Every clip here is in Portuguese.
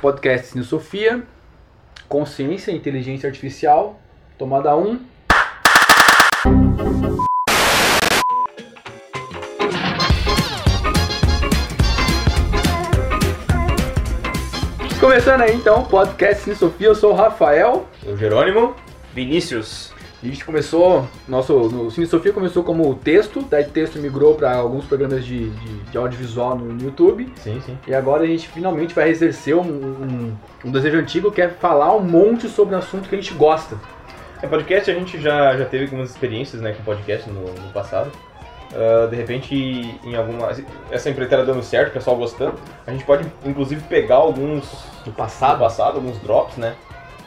podcast Sofia, Consciência e Inteligência Artificial, tomada 1. Começando aí então, podcast Cine Sofia, eu sou o Rafael. O Jerônimo. Vinícius. A gente começou, nosso, no Cine Sofia começou como texto, daí texto migrou para alguns programas de, de, de audiovisual no, no YouTube. Sim, sim. E agora a gente finalmente vai exercer um, um, um desejo antigo que é falar um monte sobre um assunto que a gente gosta. É, podcast a gente já, já teve algumas experiências né, com podcast no, no passado. Uh, de repente, em alguma. Essa empreiteira dando certo, o pessoal gostando, a gente pode inclusive pegar alguns Do do passado. passado, alguns drops, né?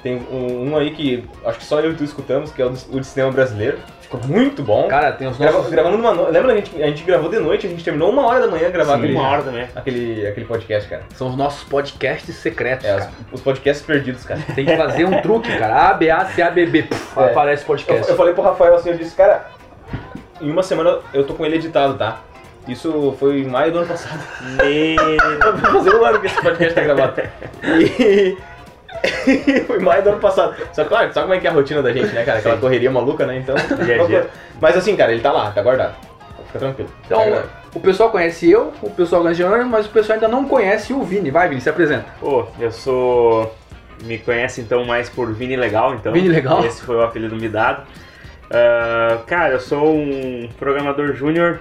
Tem um, um aí que acho que só eu e tu escutamos, que é o, do- o de cinema brasileiro. Ficou muito bom. Cara, tem os Grava- nossos. gravando numa no... Lembra a gente, a gente gravou de noite, a gente terminou uma hora da manhã gravando Sim. aquele, Uma hora também. aquele, aquele podcast, cara. São os nossos podcasts secretos, É, os, cara. os podcasts perdidos, cara. Tem que fazer um truque, cara. A, B, A, C, A, B, B. Puf, É. Aparece Eu, podcast. eu falei pro Rafael assim, eu disse, cara, em uma semana eu tô com ele editado, tá? Isso foi em maio do ano passado. Vai fazer um ano que esse podcast tá gravado. E. foi em maio do ano passado. Só que, claro, sabe como é que é a rotina da gente, né, cara? Aquela Sim. correria maluca, né? Então. Dia a dia. Mas assim, cara, ele tá lá, tá guardado. Fica tranquilo. Tá Então, guardado. o pessoal conhece eu, o pessoal conhece o Jerônimo, mas o pessoal ainda não conhece o Vini. Vai, Vini, se apresenta. Pô, eu sou. Me conhece então mais por Vini Legal, então. Vini Legal? Esse foi o apelido me dado. Ah, cara, eu sou um programador júnior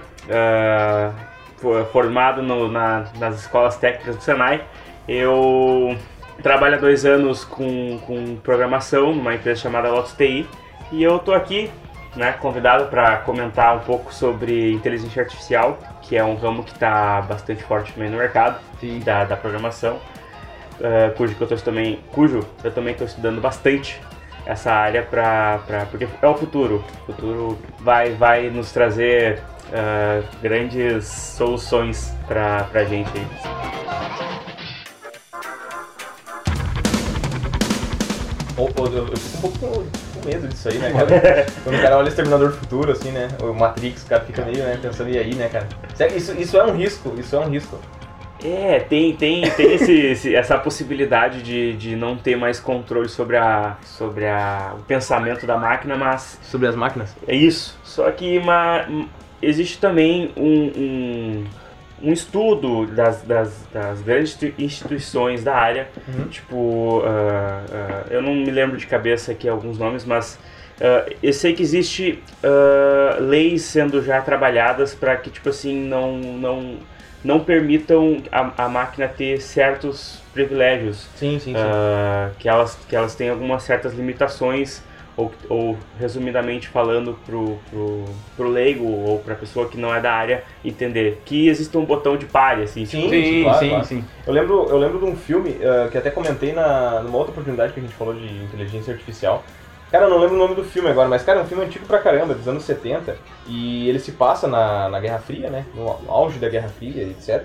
fo- formado no- na- nas escolas técnicas do Senai. Eu trabalho há dois anos com, com programação numa empresa chamada Lotus TI e eu tô aqui, né, convidado para comentar um pouco sobre inteligência artificial, que é um ramo que está bastante forte também no mercado da, da programação, eh, cujo que eu tô também, cujo eu também estou estudando bastante essa área para porque é o futuro. O futuro vai vai nos trazer eh, grandes soluções para pra gente aí. Ou- ou Eu, eu fico um pouco com, com medo disso aí, né, cara? Quando o cara olha Exterminador do Futuro, assim, né? O Matrix, o cara fica meio, né, pensando, e aí, né, cara? Isso, isso é um risco, isso é um risco. É, tem, tem, tem esse, esse- essa possibilidade de, de não ter mais controle sobre, a, sobre a, o pensamento da máquina, mas Sobre as máquinas? É isso. Só que uma, existe também um, um, um estudo das, das, das grandes institui- instituições da área, Uhum. tipo, ah, ah, eu não me lembro de cabeça aqui alguns nomes, mas ah, eu sei que existe leis sendo já trabalhadas para que, tipo assim, não, não, não permitam a, a máquina ter certos privilégios Sim, sim, sim. que, elas, que elas têm algumas certas limitações, ou, ou resumidamente falando pro, pro, pro leigo ou pra pessoa que não é da área entender que existe um botão de pare, assim, Sim, tipo, Sim, claro, sim, claro. sim. Eu lembro, eu lembro de um filme ah, que até comentei na, numa outra oportunidade que a gente falou de inteligência artificial. Cara, eu não lembro o nome do filme agora, mas, cara, é um filme antigo pra caramba, dos anos 70. E ele se passa na, na Guerra Fria, né? No auge da Guerra Fria, etc.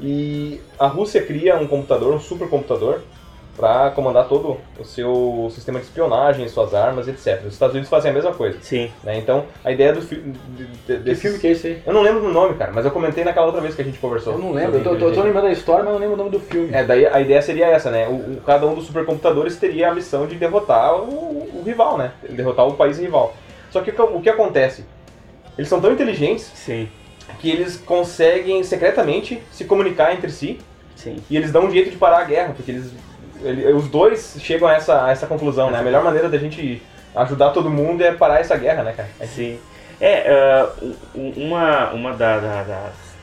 E a Rússia cria um computador, um supercomputador, pra comandar todo o seu sistema de espionagem, suas armas, etc. Os Estados Unidos fazem a mesma coisa. Sim. Né? Então, a ideia do filme. De, de, Que filme que é esse aí? Eu não lembro do nome, cara, mas eu comentei naquela outra vez que a gente conversou. Eu não lembro, eu tô, tô- tô lembrando da história, mas não lembro o nome do filme. É, daí a ideia seria essa, né? O, o- cada um dos supercomputadores teria a missão de derrotar o, o rival, né? Derrotar o país rival. Só que o que- o que acontece? Eles são tão inteligentes Sim. que eles conseguem secretamente se comunicar entre si Sim. e eles dão um jeito de parar a guerra, porque eles, ele- os dois chegam a essa, a essa conclusão, né? A melhor maneira da gente ajudar todo mundo é parar essa guerra, né, cara? Sim. É, ah, u- u- uma, uma da, da- das.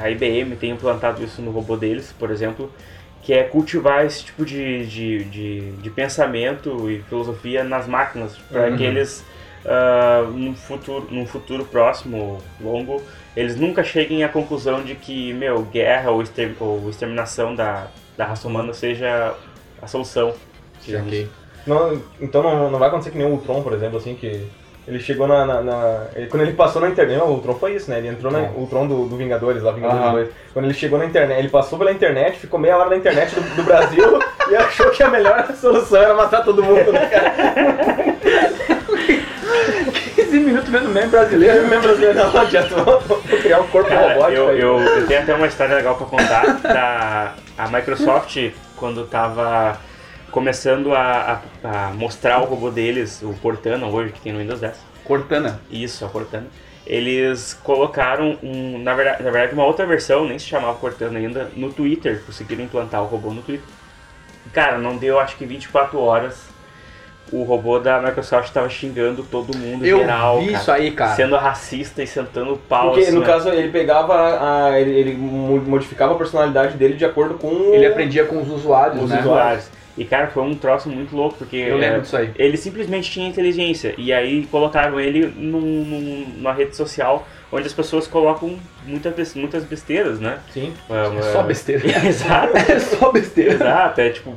A IBM tem implantado isso no robô deles, por exemplo, que é cultivar esse tipo de, de, de, de pensamento e filosofia nas máquinas, para Uhum. que eles, ah, num, futuro, num futuro próximo, longo, eles nunca cheguem à conclusão de que, meu, guerra ou exterminação da, da raça humana seja a solução. digamos. Não, então não, não vai acontecer que nem o Ultron, por exemplo, assim, que ele chegou na. na- na- ele- quando ele passou na internet. O Ultron foi isso, né? Ele entrou na. Ultron. O Ultron do, do Vingadores, lá, Vingadores Aham. 2. Quando ele chegou na internet, ele passou pela internet, ficou meia hora na internet do, do Brasil e achou que a melhor solução era matar todo mundo, né, cara? 15 minutos vendo meme brasileiro. Meme brasileiro não adianta, vou criar um corpo Cara, robótico eu, aí. eu, eu tenho até uma história legal pra contar da a Microsoft quando tava começando a, a- a mostrar o robô deles, o Cortana hoje que tem no Windows 10. Cortana. Isso, a Cortana. Eles colocaram um, na verdade, na verdade uma outra versão, nem se chamava Cortana ainda, no Twitter, conseguiram implantar o robô no Twitter. Cara, não deu acho que 24 horas. O robô da Microsoft tava xingando todo mundo Eu geral, vi cara, isso aí, cara. sendo racista e sentando o pau Porque assim, no ó. caso ele pegava a. ele, ele mo- modificava a personalidade dele de acordo com o- Ele aprendia com os usuários, os né? usuários. E cara, foi um troço muito louco, porque Eu lembro é, disso aí. ele simplesmente tinha inteligência. E aí colocaram ele num, num- numa rede social onde as pessoas colocam muita, bes- muitas besteiras, né? Sim. É só besteira. Exato. É só besteira. Exato, é tipo,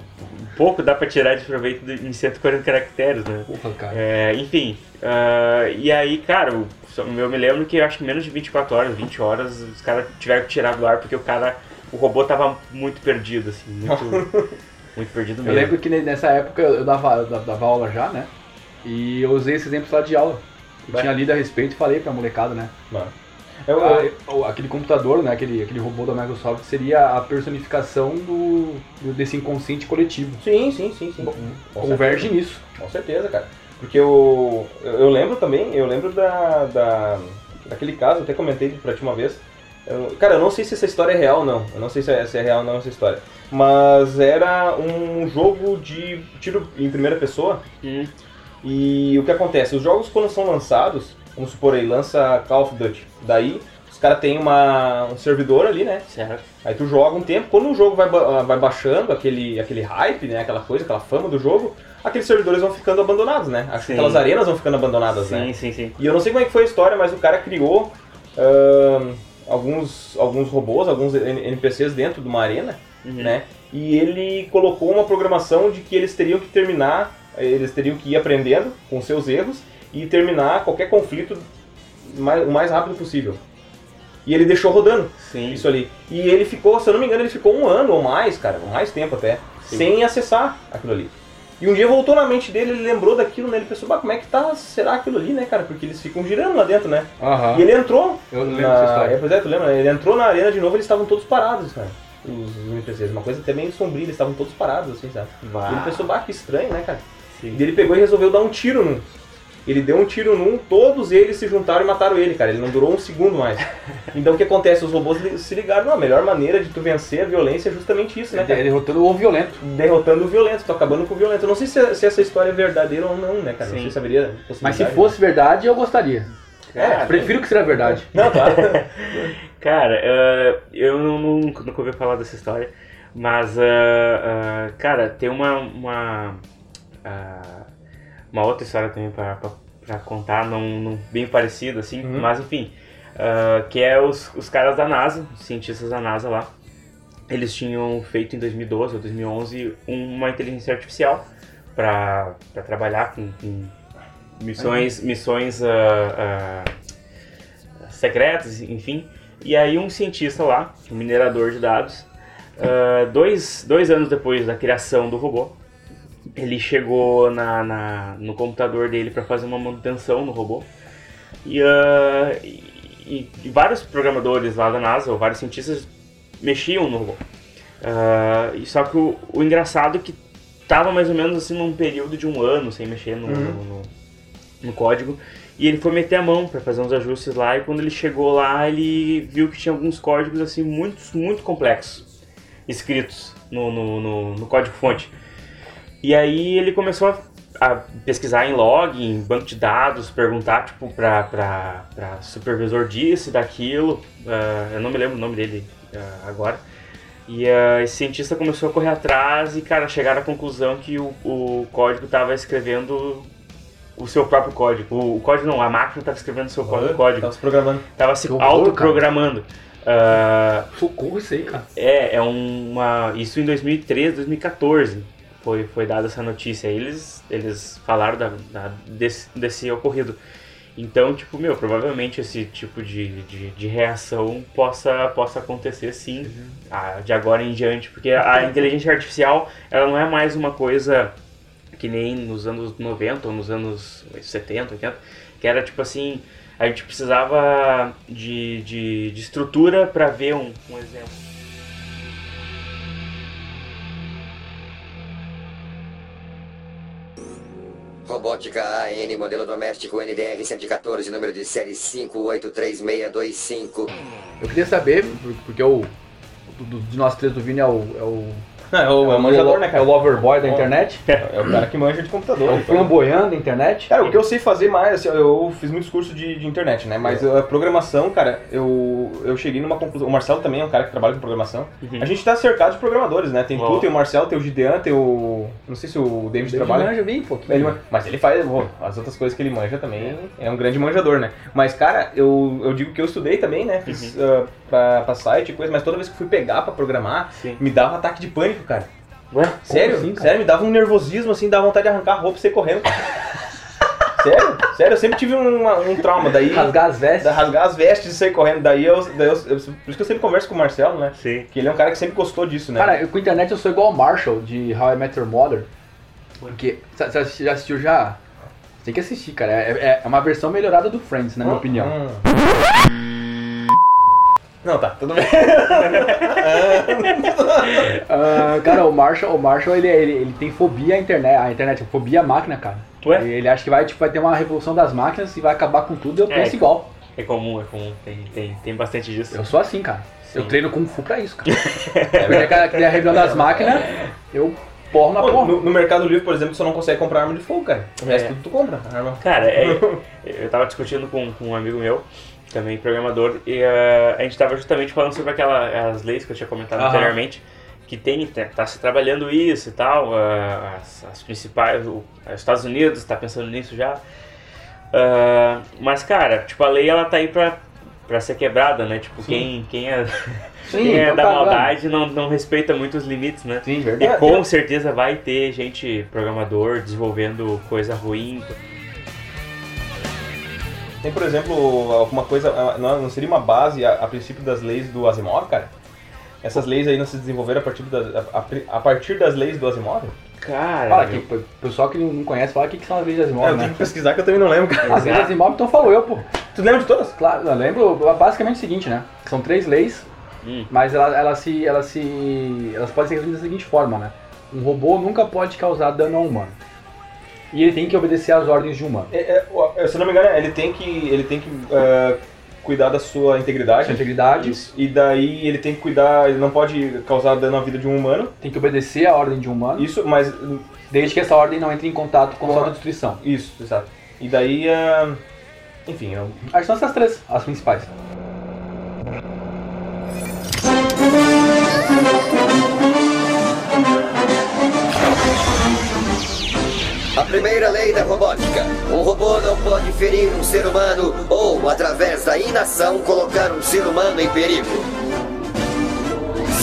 pouco dá pra tirar de proveito em 140 caracteres, né? Porra, cara. É, enfim, ah, e aí, cara, eu, eu me lembro que eu acho que menos de 24 horas, 20 horas, os caras tiveram que tirar do ar porque o cara, o robô tava muito perdido, assim, muito, muito perdido Eu mesmo. lembro que ne- nessa época eu dava, eu dava aula já, né? E eu usei esse exemplo lá de aula. Eu Vai. tinha lido a respeito e falei pra molecada, né? Eu, Ah, o- aquele computador, né? Aquele, aquele robô da Microsoft seria a personificação do, do- desse inconsciente coletivo. sim, sim, sim, sim. Com Converge certeza. nisso. Com certeza, cara. Porque eu, eu, lembro também, eu lembro da, da, daquele caso, eu até comentei pra ti uma vez. Eu- cara, eu não sei se essa história é real ou não. Eu não sei se é, se é real ou não essa história. Mas era um jogo de tiro em primeira pessoa. Hum, E o que acontece? Os jogos quando são lançados, vamos supor aí, lança Call of Duty. Daí os caras têm uma, um servidor ali, né? certo. Aí tu joga um tempo, quando o jogo vai, ba- vai baixando aquele, aquele hype, né? Aquela coisa, aquela fama do jogo, aqueles servidores vão ficando abandonados, né? Acho que Sim. aquelas arenas vão ficando abandonadas, Sim, né? sim, sim. E eu não sei como é que foi a história, mas o cara criou ahn, alguns, alguns robôs, alguns NPCs dentro de uma arena, Uhum. né? E ele colocou uma programação de que eles teriam que terminar, eles teriam que ir aprendendo com seus erros e terminar qualquer conflito mais- o mais rápido possível. E ele deixou rodando Sim. isso ali. E ele ficou, se eu não me engano, ele ficou um ano ou mais, cara, mais tempo até, Sim. sem acessar aquilo ali. E um dia voltou na mente dele, ele lembrou daquilo, né? Ele pensou, bah, como é que tá, será aquilo ali, né, cara? Porque eles ficam girando lá dentro, né? Aham. E ele entrou. Eu lembro na... dessa É, pois é, tu lembra? né? Ele entrou na arena de novo, eles estavam todos parados, cara. Os, NPCs. Uma coisa até meio sombria, eles estavam todos parados, assim, sabe? Vá. E ele pensou, bah, que estranho, né, cara? Sim. E ele pegou e resolveu dar um tiro num. Ele deu um tiro num, todos eles se juntaram e mataram ele, cara. Ele não durou um segundo mais. Então o que acontece? Os robôs se ligaram, não, a melhor maneira de tu vencer a violência é justamente isso, né, cara? Derrotando o violento. Derrotando o violento, tô acabando com o violento. Eu não sei se, se essa história é verdadeira ou não, né, cara? Não Sim. sei se haveria Mas se possibilidade, fosse verdade, eu gostaria. Cara, Prefiro que seja verdade. né? Não, claro. Cara, eh, eu não, não- nunca ouvi falar dessa história, mas, eh, eh, cara, tem uma, uma, uma outra história também pra contar, não, não- bem parecida, assim, Uhum. mas enfim, ah, que é os, os caras da NASA, os cientistas da NASA lá, eles tinham feito em 2012 ou 2011 uma inteligência artificial para trabalhar com, com missões, missões ah, ah, secretas, enfim. E aí um cientista lá, um minerador de dados, dois, dois anos depois da criação do robô, ele chegou na, na- no computador dele para fazer uma manutenção no robô. E, ah, e- e vários programadores lá da NASA, ou vários cientistas, mexiam no robô. E só que o, o engraçado é que tava mais ou menos assim num período de um ano sem mexer no, Uhum. no- no- no código. E ele foi meter a mão para fazer uns ajustes lá e quando ele chegou lá, ele viu que tinha alguns códigos assim muito, muito complexos escritos no, no, no, no código-fonte. E aí ele começou a, a pesquisar em log, em banco de dados, perguntar tipo pra, pra, pra supervisor disso e daquilo. Ah, eu não me lembro o nome dele ah, agora. E ah, esse cientista começou a correr atrás e, cara, chegaram à conclusão que o, o código estava escrevendo o seu próprio código. O, o código não, a máquina estava escrevendo o seu próprio código. Tava se programando. Tava se autoprogramando. Ah, Socorro isso aí, cara. é, é uma. Isso em 2013, 2014 foi, foi dada essa notícia. Eles, eles falaram da, da- desse, desse ocorrido. Então, tipo, meu, provavelmente esse tipo de, de, de reação possa, possa acontecer sim, ah, de agora em diante, porque a inteligência artificial, ela não é mais uma coisa que nem nos anos 90 ou nos anos 70, 80, Que era tipo assim, a gente precisava de, de, de estrutura para ver um, um exemplo. Robótica AN, modelo doméstico NDR 114, número de série 583625. Eu queria saber, por- porque o do- de nós três do Vini é o, é o, Não, é o, é o manjador, né, é cara? o loverboy da internet, É o cara que manja de computador. é o então. da internet. Cara, o que eu sei fazer mais, assim, eu fiz muitos cursos de, de internet, né? Mas a programação, cara, eu, eu cheguei numa conclusão. O Marcelo também é um cara que trabalha com programação. Uhum. A gente tá cercado de programadores, né? Tem Ó. tu, tem o Marcelo, tem o Gideon, tem o. Não sei se o David trabalha. manja bem pouquinho. Ele mas ele faz, bom, as outras coisas que ele manja também, é um grande manjador, né? Mas, cara, eu, eu digo que eu estudei também, né? Fiz ah, pra, pra site e coisa, mas toda vez que fui pegar pra programar, Sim. me dava ataque de pânico, cara. Ué? Sério? assim, sério, me dava um nervosismo, assim, dava vontade de arrancar a roupa e sair correndo. sério? Sério, eu sempre tive um, um trauma, daí... Rasgar as vestes. rasgar as vestes e sair correndo, daí eu, daí eu, eu- Por isso que eu sempre converso com o Marcelo, né? Sim. Que ele é um cara que sempre gostou disso, né? Cara, eu, com internet eu sou igual o Marshall de How I Met Your Mother. Porque. Você já assistiu já? Tem que assistir, cara. É, é- é uma versão melhorada do Friends, na minha opinião. Hum. Não, tá, tudo bem. Ah, cara, o Marshall, o Marshall ele, ele, ele tem fobia à internet, à internet, fobia à máquina, cara. Ué? Ele acha que vai, tipo, vai ter uma revolução das máquinas e vai acabar com tudo. Eu É. penso igual. É comum, é comum. Tem, tem, tem bastante disso. Eu sou assim, cara. Eu Sim. treino Kung Fu pra isso, cara. é cara, que tem a rebelião das máquinas, eu porro na Pô, porra. no, no Mercado Livre, por exemplo, você não consegue comprar arma de fogo, cara. O resto É. tudo tu compra. Arma. Cara, é, eu tava discutindo com, com um amigo meu, também programador, e eh, a gente tava justamente falando sobre aquelas leis que eu tinha comentado Aham. anteriormente, que tem, tá, tá se trabalhando isso e tal, ah, as, as principais, o, os Estados Unidos tá pensando nisso já. Ah, mas, cara, tipo, a lei ela tá aí pra, pra ser quebrada, né? Tipo, quem, quem é, Sim, quem é então da tá, maldade não, não respeita muito os limites, né? Sim, E verdade. com certeza vai ter gente programador desenvolvendo coisa ruim. Tem, por exemplo, alguma coisa. ah, Não seria uma base a, a princípio das leis do Asimov, cara? Essas leis aí não se desenvolveram a partir, da, a, a- partir das leis do Asimov? Cara, Fala aqui, o pessoal que não conhece, fala o que que são as leis de Asimov, É, eu né? tenho que pesquisar que eu também não lembro, cara. As leis de Asimov, então falou eu, pô. Tu lembra de todas? Claro, eu lembro basicamente o seguinte, né? São três leis, Hum. mas elas, elas, se, elas, se, elas podem ser resumidas da seguinte forma, né? Um robô nunca pode causar dano a um humano. E ele tem que obedecer às ordens de um humano. É, é, o- se eu não me engano, ele tem que, ele tem que ah, cuidar da sua integridade. Sua integridade, E daí ele tem que cuidar, ele não pode causar dano à vida de um humano. tem que obedecer à ordem de um humano, Isso, mas. desde que essa ordem não entre em contato com a sua destruição. Isso, exato. E daí. ah, enfim, eu, Acho que são essas três, as principais. Primeira lei da robótica. Um robô não pode ferir um ser humano ou, através da inação, colocar um ser humano em perigo.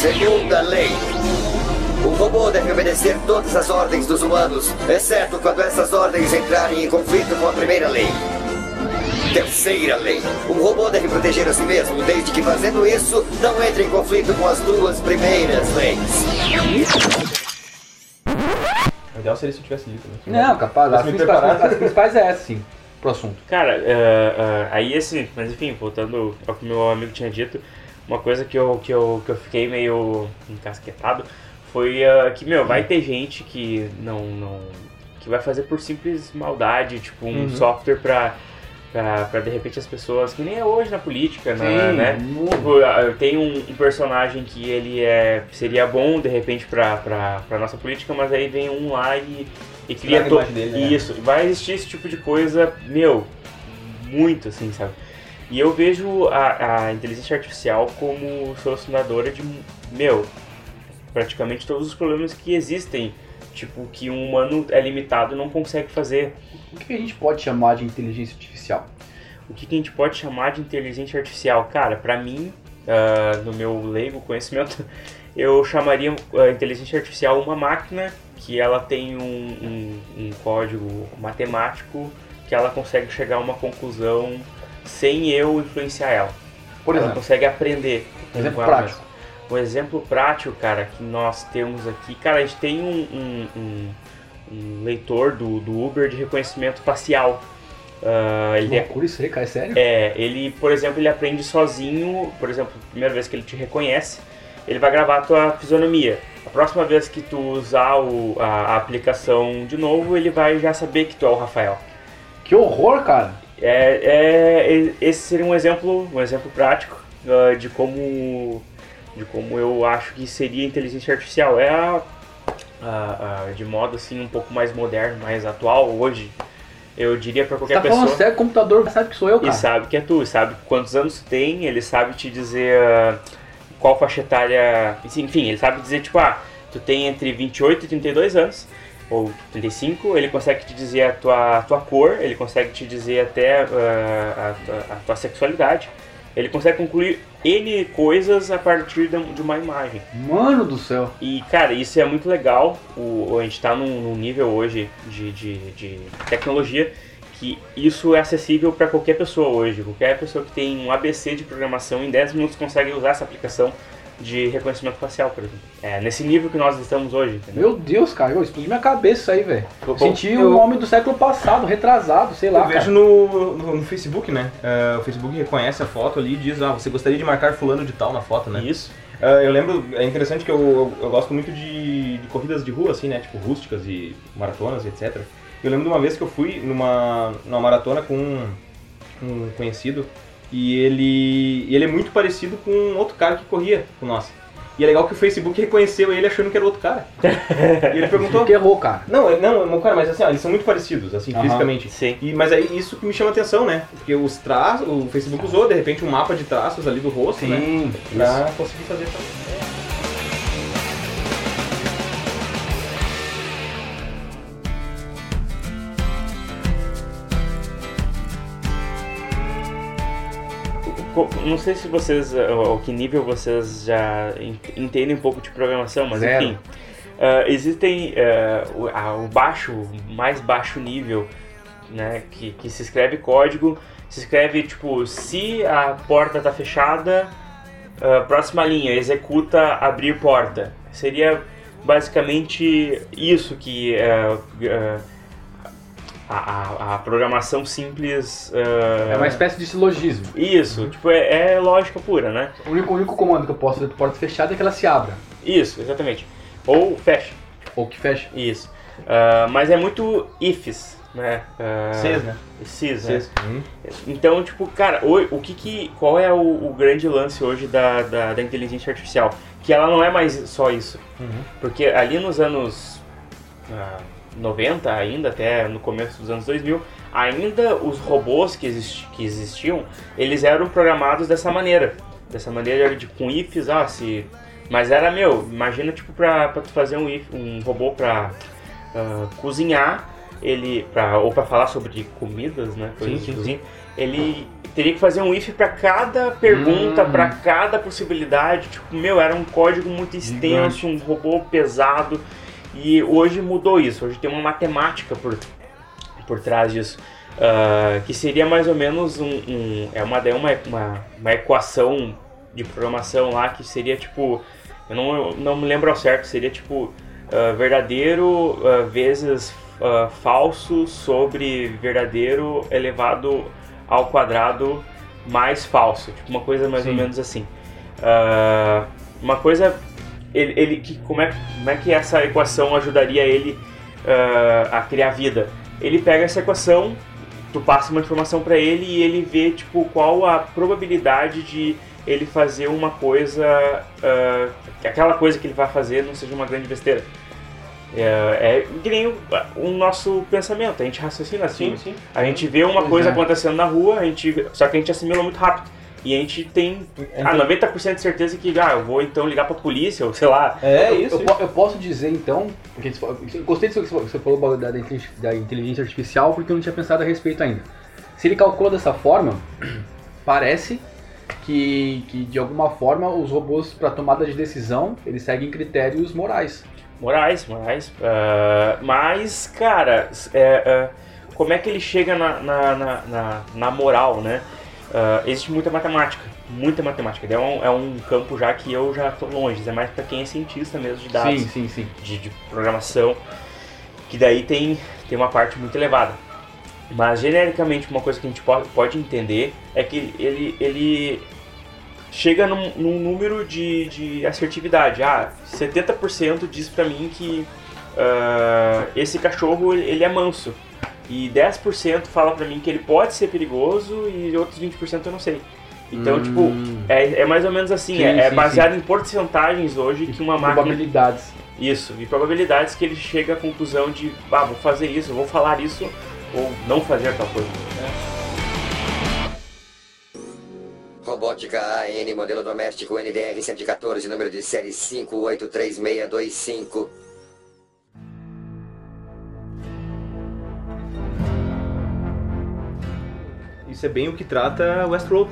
Segunda lei. O robô deve obedecer todas as ordens dos humanos, exceto quando essas ordens entrarem em conflito com a primeira lei. Terceira lei. Um robô deve proteger a si mesmo, desde que fazendo isso não entre em conflito com as duas primeiras leis. Ideal seria se eu tivesse lido. Né? Não, capaz, as me principais, as principais é essa, sim, pro assunto. Cara, ah, ah, aí esse. Mas enfim, voltando ao que meu amigo tinha dito, uma coisa que eu, que eu, que eu fiquei meio encasquetado foi ah, que, meu, vai ter gente que não, não. que vai fazer por simples maldade, tipo, um Uhum. software pra. Pra de repente as pessoas, que nem é hoje na política, na- Sim, né? Tipo, tem um, um personagem que ele é seria bom de repente pra nossa política, mas aí vem um lá e, e cria Estraga a to- imagem dele, né? Isso, vai existir esse tipo de coisa, meu, muito assim, sabe? E eu vejo a, a inteligência artificial como solucionadora de, meu, praticamente todos os problemas que existem. Tipo, que um humano é limitado e não consegue fazer. O que a gente pode chamar de inteligência artificial? O que, a gente pode chamar de inteligência artificial? Cara, pra mim, ah, no meu leigo conhecimento, eu chamaria a inteligência artificial uma máquina que ela tem um, um- um código matemático que ela consegue chegar a uma conclusão sem eu influenciar ela. Por ela exemplo, consegue aprender. exemplo ela prático. Um exemplo prático, cara, que nós temos aqui. Cara, a gente tem um, um- um- leitor do, do Uber de reconhecimento facial. Uh, ele loucura isso aí, cara, é sério? É, ele, por exemplo, ele aprende sozinho, por exemplo, a primeira vez que ele te reconhece, ele vai gravar a tua fisionomia. A próxima vez que tu usar o, a, a, aplicação de novo, ele vai já saber que tu é o Rafael. Que horror, cara! É, é, esse seria um exemplo, um exemplo prático uh, de como de como eu acho que seria a inteligência artificial. É a, a, a, de modo assim um pouco mais moderno, mais atual hoje. Eu diria para qualquer Você tá pessoa. Falando sério, computador sabe que sou eu, cara. E sabe que é tu, sabe quantos anos tu tem, ele sabe te dizer uh, qual faixa etária. Enfim, ele sabe dizer, tipo, ah, tu tem entre 28 e 32 anos, ou 35, ele consegue te dizer a tua, a tua cor, ele consegue te dizer até uh, a, tua, a tua sexualidade. Ele consegue concluir N coisas a partir de uma imagem. Mano do céu! E, cara, isso é muito legal. O, a gente está num, num, nível hoje de, de, de, tecnologia que isso é acessível para qualquer pessoa hoje. Qualquer pessoa que tem um ABC de programação, em 10 minutos consegue usar essa aplicação de reconhecimento facial, por exemplo. É nesse nível que nós estamos hoje. Entendeu? Meu Deus, cara, eu explodi minha cabeça aí, velho. Senti eu, um homem do século passado, retrasado, sei lá. Eu vejo no, no, no, Facebook, né? Uh, o Facebook reconhece a foto ali e diz, ah, você gostaria de marcar fulano de tal na foto, né? Isso. Uh, eu lembro, é interessante que eu, eu, eu gosto muito de, de, corridas de rua, assim, né? Tipo rústicas e maratonas, etc. Eu lembro de uma vez que eu fui numa, numa maratona com um, um conhecido e ele, ele é muito parecido com outro cara que corria com nós. E é legal que o Facebook reconheceu ele achando que era outro cara. e ele perguntou. que errou, cara. Não, é, não, cara, mas assim, ó, eles são muito parecidos, assim, uhum, fisicamente. Sim. E, mas aí isso que me chama atenção, né? Porque os traços, o Facebook usou, de repente, um mapa de traços ali do rosto, sim, né? Pra isso. conseguir fazer também. Não sei se vocês, eh, ao que nível vocês já entendem um pouco de programação, mas Zero. enfim. Uh, existem uh, o, o, baixo, mais baixo nível, né, que, que se escreve código, se escreve tipo, se a porta está fechada, uh, próxima linha, executa abrir porta. Seria basicamente isso que a, a, a programação simples. Uh... É uma espécie de silogismo. Isso, tipo, é, é, lógica pura, né? O único, o único comando que eu posso fazer para porta fechada é que ela se abra. Isso, exatamente. Ou fecha. Ou que fecha. Isso. Uh, mas é muito ifs, né? Uh, Cs, né? Cs, né? Uhum. Então, tipo, cara, o, o que que, qual é o, o grande lance hoje da, da, da, inteligência artificial? Que ela não é mais só isso. Uhum. Porque ali nos anos... Uh, 90 ainda, até no começo dos anos 2000, ainda os robôs que, existi que existiam, eles eram programados dessa maneira. Dessa maneira de com ifs, ah, se... Mas era, meu, imagina tipo pra, pra tu fazer um, if, um robô pra uh, cozinhar, ele, pra, ou pra falar sobre comidas, né, coisas sim, de cozinha, ele teria que fazer um if para cada pergunta, hum. para cada possibilidade. Tipo, meu, era um código muito extenso, Gigante. um robô pesado. E hoje mudou isso, hoje tem uma matemática por, por trás disso. Uh, que seria mais ou menos um, um é uma, uma, uma, uma, equação de programação lá que seria tipo, eu não, não me lembro ao certo, seria tipo uh, verdadeiro uh, vezes falso sobre verdadeiro elevado ao quadrado mais falso, tipo uma coisa mais Sim. ou menos assim. uma coisa ele, ele que, como, é, como é que essa equação ajudaria ele uh, a criar vida? Ele pega essa equação, tu passa uma informação para ele e ele vê tipo qual a probabilidade de ele fazer uma coisa uh, que aquela coisa que ele vai fazer não seja uma grande besteira. É, é que nem o, o, nosso pensamento, a gente raciocina assim. Sim, sim. A gente vê uma coisa é. acontecendo na rua, a gente, só que a gente assimila muito rápido. E a gente tem ah, 90% de certeza que ah, eu vou então ligar pra polícia, ou sei lá. É isso. Eu, eu posso dizer então, porque eu gostei disso que você falou da, da inteligência artificial, porque eu não tinha pensado a respeito ainda. Se ele calcula dessa forma, parece que, que de alguma forma os robôs para tomada de decisão eles seguem critérios morais. Morais, morais. Uh, mas, cara, é, uh, como é que ele chega na, na, na, na moral, né? Uh, existe muita matemática, muita matemática. É um, é um campo já que eu já estou longe, é mais para quem é cientista mesmo de dados, sim, sim, sim. De, de, programação, que daí tem, tem uma parte muito elevada. Mas genericamente uma coisa que a gente pode, pode entender é que ele, ele chega num, num número de, de assertividade. Ah, 70% diz pra mim que ah, esse cachorro ele é manso. E 10% fala pra mim que ele pode ser perigoso e outros 20% eu não sei. Então, Hum. tipo, é, é mais ou menos assim, Sim, é, é sim, baseado em porcentagens hoje que uma máquina Probabilidades. isso, e probabilidades que ele chega à conclusão de, ah, vou fazer isso, vou falar isso, ou não fazer tal coisa. Robótica AN, modelo doméstico NDR 114, número de série 583625. Isso é bem o que trata Westworld.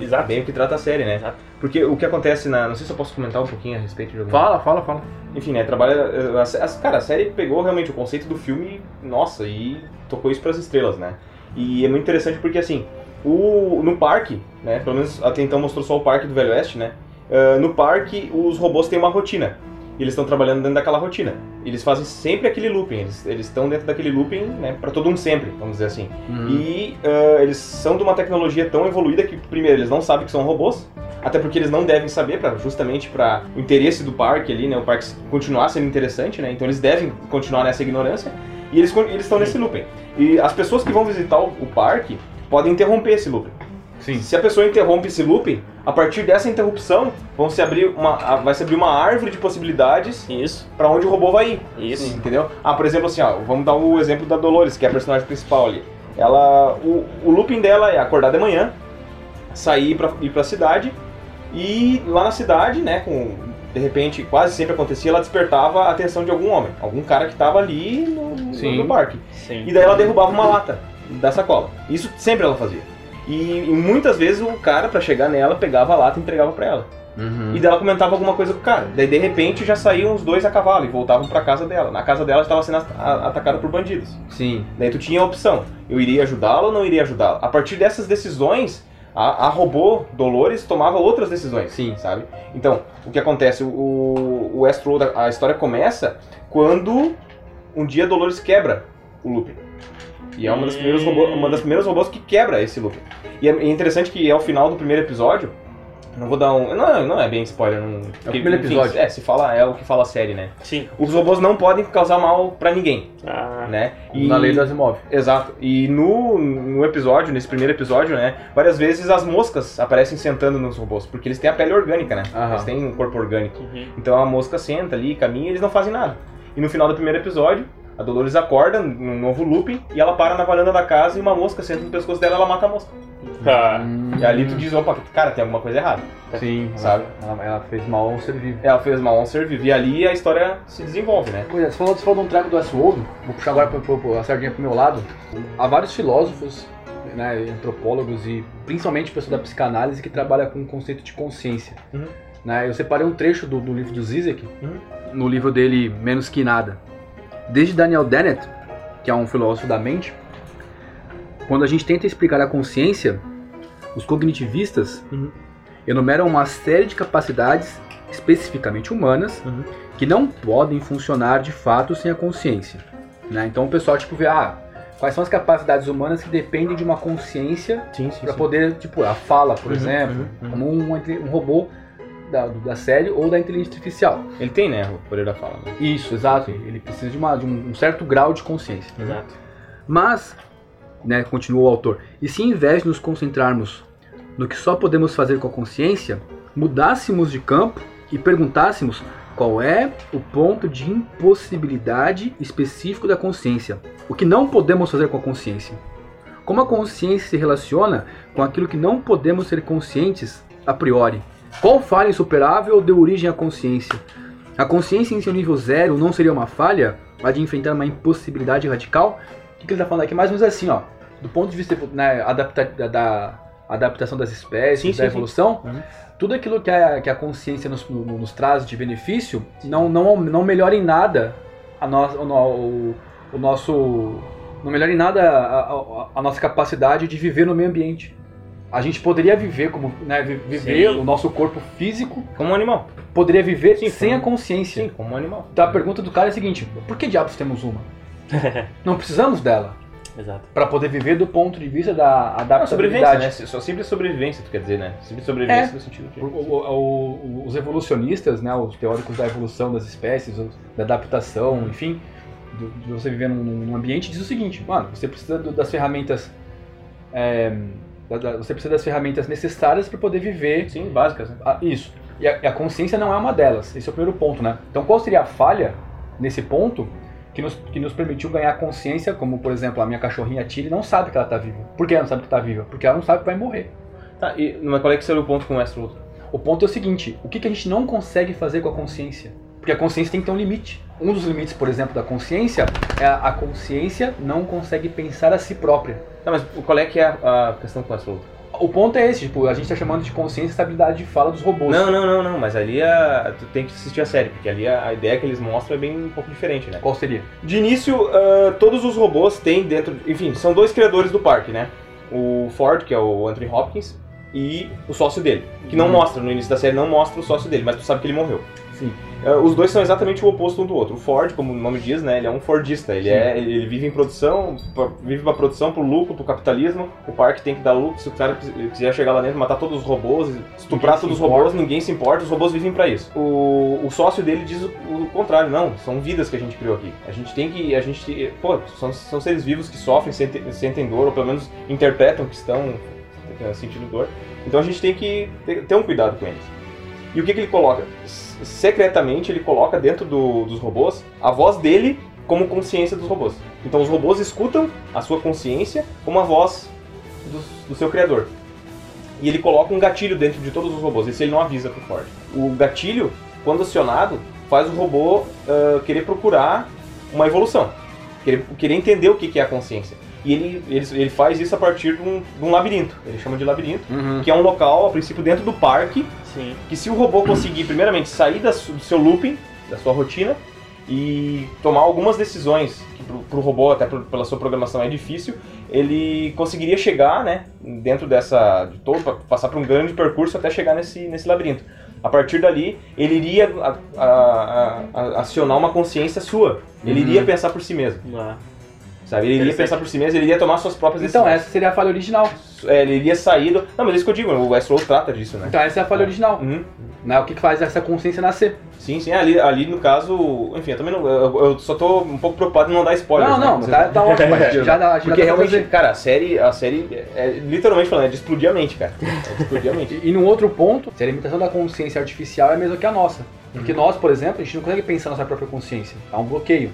Exato. Bem o que trata a série, né? Exato. Porque o que acontece na. Não sei se eu posso comentar um pouquinho a respeito de alguma Fala, fala, fala. Enfim, né? Trabalha. a- a- Cara, a série pegou realmente o conceito do filme, nossa, e tocou isso pras estrelas, né? E é muito interessante porque, assim, o, no parque, né? Pelo menos até então mostrou só o parque do Velho Oeste, né? ah, no parque, os robôs têm uma rotina. E eles estão trabalhando dentro daquela rotina. Eles fazem sempre aquele looping. Eles estão dentro daquele looping, né? Pra todo um sempre, vamos dizer assim. Uhum. E ah, eles são de uma tecnologia tão evoluída que, primeiro, eles não sabem que são robôs, até porque eles não devem saber, pra, justamente para o interesse do parque ali, né? O parque continuar sendo interessante, né? Então eles devem continuar nessa ignorância e eles estão nesse looping. E as pessoas que vão visitar o, o parque podem interromper esse looping. Sim. Se a pessoa interrompe esse looping, a partir dessa interrupção vão se abrir uma, a- vai se abrir uma árvore de possibilidades para onde o robô vai ir. isso. Entendeu? Ah, por exemplo, assim, ó, vamos dar o exemplo da Dolores, que é a personagem principal ali. Ela, o, o looping dela é acordar de manhã, sair pra, ir pra cidade e lá na cidade, né, com de repente quase sempre acontecia, ela despertava a atenção de algum homem, algum cara que tava ali no, no- Sim. no parque. Sim. E daí ela derrubava uma lata da sacola. Isso sempre ela fazia. E, e muitas vezes o cara, pra chegar nela, pegava a lata e entregava pra ela. Uhum. E daí ela comentava alguma coisa com o cara. Daí de repente já saíam os dois a cavalo e voltavam pra casa dela. Na casa dela estava sendo atacada por bandidos. Sim. Daí tu tinha a opção: eu iria ajudá-la ou não iria ajudá-la. A partir dessas decisões, a, a robô Dolores tomava outras decisões. Sim. Sabe? Então, o que acontece? O, o Westworld, a, a história começa quando um dia Dolores quebra o looping. E é uma das, primeiras robô, uma das primeiras robôs que quebra esse looping. E é interessante que ao final do primeiro episódio, não vou dar um. Não, não é bem spoiler. Não, porque, primeiro episódio. É, se fala, é o que fala a série, né? Sim. Os robôs não podem causar mal pra ninguém, Ah, né? Na lei do Asimov. Exato. E no, no episódio, nesse primeiro episódio, né? Várias vezes as moscas aparecem sentando nos robôs, porque eles têm a pele orgânica, né? Aham. Eles têm um corpo orgânico. uhum. Então a mosca senta ali, caminha e eles não fazem nada. E no final do primeiro episódio, a Dolores acorda num novo looping e ela para na varanda da casa e uma mosca senta no pescoço dela e ela mata a mosca. Ah. E ali tu diz, opa, cara, tem alguma coisa errada. Sim, Sabe? Ela, ela fez mal ao ser vivo. Ela fez mal a um ser vivo. E ali a história se desenvolve, né? Pois é, você falou, você falou de um treco do Westworld, vou puxar agora pra, pra, pra- a sardinha pro meu lado. Há vários filósofos, né, antropólogos e principalmente pessoas da psicanálise que trabalham com o conceito de consciência. Uhum. Né, eu separei um trecho do, do livro do Zizek, Uhum. no livro dele Menos Que Nada. Desde Daniel Dennett, que é um filósofo da mente, quando a gente tenta explicar a consciência, os cognitivistas Uhum. enumeram uma série de capacidades especificamente humanas Uhum. que não podem funcionar de fato sem a consciência. né? Então o pessoal tipo vê, ah, quais são as capacidades humanas que dependem de uma consciência para poder, tipo, a fala, por Uhum, exemplo, uhum, uhum. como um, um robô da, da série ou da inteligência artificial. Ele tem, né, o poder da fala. Né? Isso, exato. Ele precisa de, uma, de um certo grau de consciência. exato. Mas, né, continuou o autor, e se em vez de nos concentrarmos no que só podemos fazer com a consciência, mudássemos de campo e perguntássemos qual é o ponto de impossibilidade específico da consciência, o que não podemos fazer com a consciência. Como a consciência se relaciona com aquilo que não podemos ser conscientes a priori? Qual falha insuperável deu origem à consciência? A consciência em seu nível zero não seria uma falha, a de enfrentar uma impossibilidade radical? O que, ele está falando aqui? Mais ou menos assim, ó. Do ponto de vista né, adapta da, da adaptação das espécies, Sim, da sim, sim. evolução, Uhum. tudo aquilo que a, que a consciência nos, no- nos traz de benefício não, não, não melhora em nada a no- o, o nosso. Não melhora em nada a, a- a nossa capacidade de viver no meio ambiente. A gente poderia viver como. Né, vi- viver Sim. o nosso corpo físico, Como um animal. poderia viver Sim, sem como- a consciência. Sim, como um animal. Então a pergunta do cara é a seguinte: por que diabos temos uma? Não precisamos dela. Exato. Pra poder viver do ponto de vista da Não, sobrevivência, adaptabilidade. né? Só simples sobrevivência, tu quer dizer, né? Simples sobrevivência É. no sentido de... O- o- o- os evolucionistas, né, os teóricos da evolução das espécies, da adaptação, enfim, do- de você viver num, num ambiente, diz o seguinte, mano, você precisa do- das ferramentas, é, você precisa das ferramentas necessárias para poder viver Sim, básicas, né? isso. E a, a consciência não é uma delas. Esse é o primeiro ponto, né? Então, qual seria a falha nesse ponto que nos, que nos permitiu ganhar consciência, como por exemplo a minha cachorrinha Tilly não sabe que ela tá viva. Por que ela não sabe que tá viva? Porque ela não sabe que vai morrer. Tá, e mas qual é que seria o ponto com o Westworld? O ponto é o seguinte: o que, que a gente não consegue fazer com a consciência? Porque a consciência tem que ter um limite. Um dos limites, por exemplo, da consciência é a, a consciência não consegue pensar a si própria. Tá, mas qual é que é a, a questão com o Westworld? O ponto é esse, tipo, a gente tá chamando de consciência e estabilidade de fala dos robôs. Não, não, não, não, mas ali a, tu tem que assistir a série, porque ali a, a ideia que eles mostram é bem um pouco diferente, né? Qual seria? De início, ah, todos os robôs têm dentro. Enfim, são dois criadores do parque, né? O Ford, que é o Anthony Hopkins, e o sócio dele. Que não Uhum. mostra, no início da série, não mostra o sócio dele, mas tu sabe que ele morreu. Sim. Ah, os dois são exatamente o oposto um do outro. O Ford, como o nome diz, né? Ele é um Fordista. Ele, Sim. é, ele vive em produção, vive pra produção, pro lucro, pro capitalismo. O parque tem que dar lucro. Se o cara quis- quiser chegar lá dentro, matar todos os robôs, estuprar Ninguém todos os robôs, ninguém se importa, os robôs vivem pra isso. O, o sócio dele diz o, o contrário, não, são vidas que a gente criou aqui. A gente tem que. A gente. Pô, são, são seres vivos que sofrem, sentem, sentem dor, ou pelo menos interpretam que estão eh, sentindo dor. Então a gente tem que ter, ter um cuidado com eles. E o que, que ele coloca? Secretamente ele coloca dentro do- dos robôs a voz dele como consciência dos robôs. Então os robôs escutam a sua consciência como a voz do, do seu criador. E ele coloca um gatilho dentro de todos os robôs, isso ele não avisa pro Ford. O gatilho, quando acionado, faz o robô ah, querer procurar uma evolução, querer, querer entender o que, que é a consciência. E ele, ele, ele faz isso a partir de um, de um labirinto, ele chama de labirinto, que é um local, a princípio, dentro do parque, Sim. que se o robô conseguir, primeiramente, sair da do seu looping, da sua rotina, e tomar algumas decisões, que pro, pro robô, até pro- pela sua programação é difícil, ele conseguiria chegar, né, dentro dessa, de todo, passar por um grande percurso até chegar nesse, nesse labirinto. A partir dali, ele iria a- a- a- acionar uma consciência sua. Ele Uhum. iria pensar por si mesmo, Ah, sabe? Ele iria pensar por si mesmo, ele iria tomar suas próprias Então, decisões. essa seria a falha original. É, ele iria sair do... Não, mas é isso que eu digo, o Westworld trata disso, né? Então, essa é a falha original. Uhum. Né? O que faz essa consciência nascer? Sim, sim, ali, ali no caso, enfim, eu também não. Eu, eu só tô um pouco preocupado em não dar spoilers. não, né? não, tá, tá ótimo. já dá, já Porque dá realmente, fazer. cara, a série, a série é, literalmente falando, é de explodir a mente, cara. É de explodir a mente. E, e num outro ponto, se a limitação da consciência artificial é a mesma que a nossa. Porque Uhum. nós, por exemplo, a gente não consegue pensar nossa própria consciência. Há um bloqueio.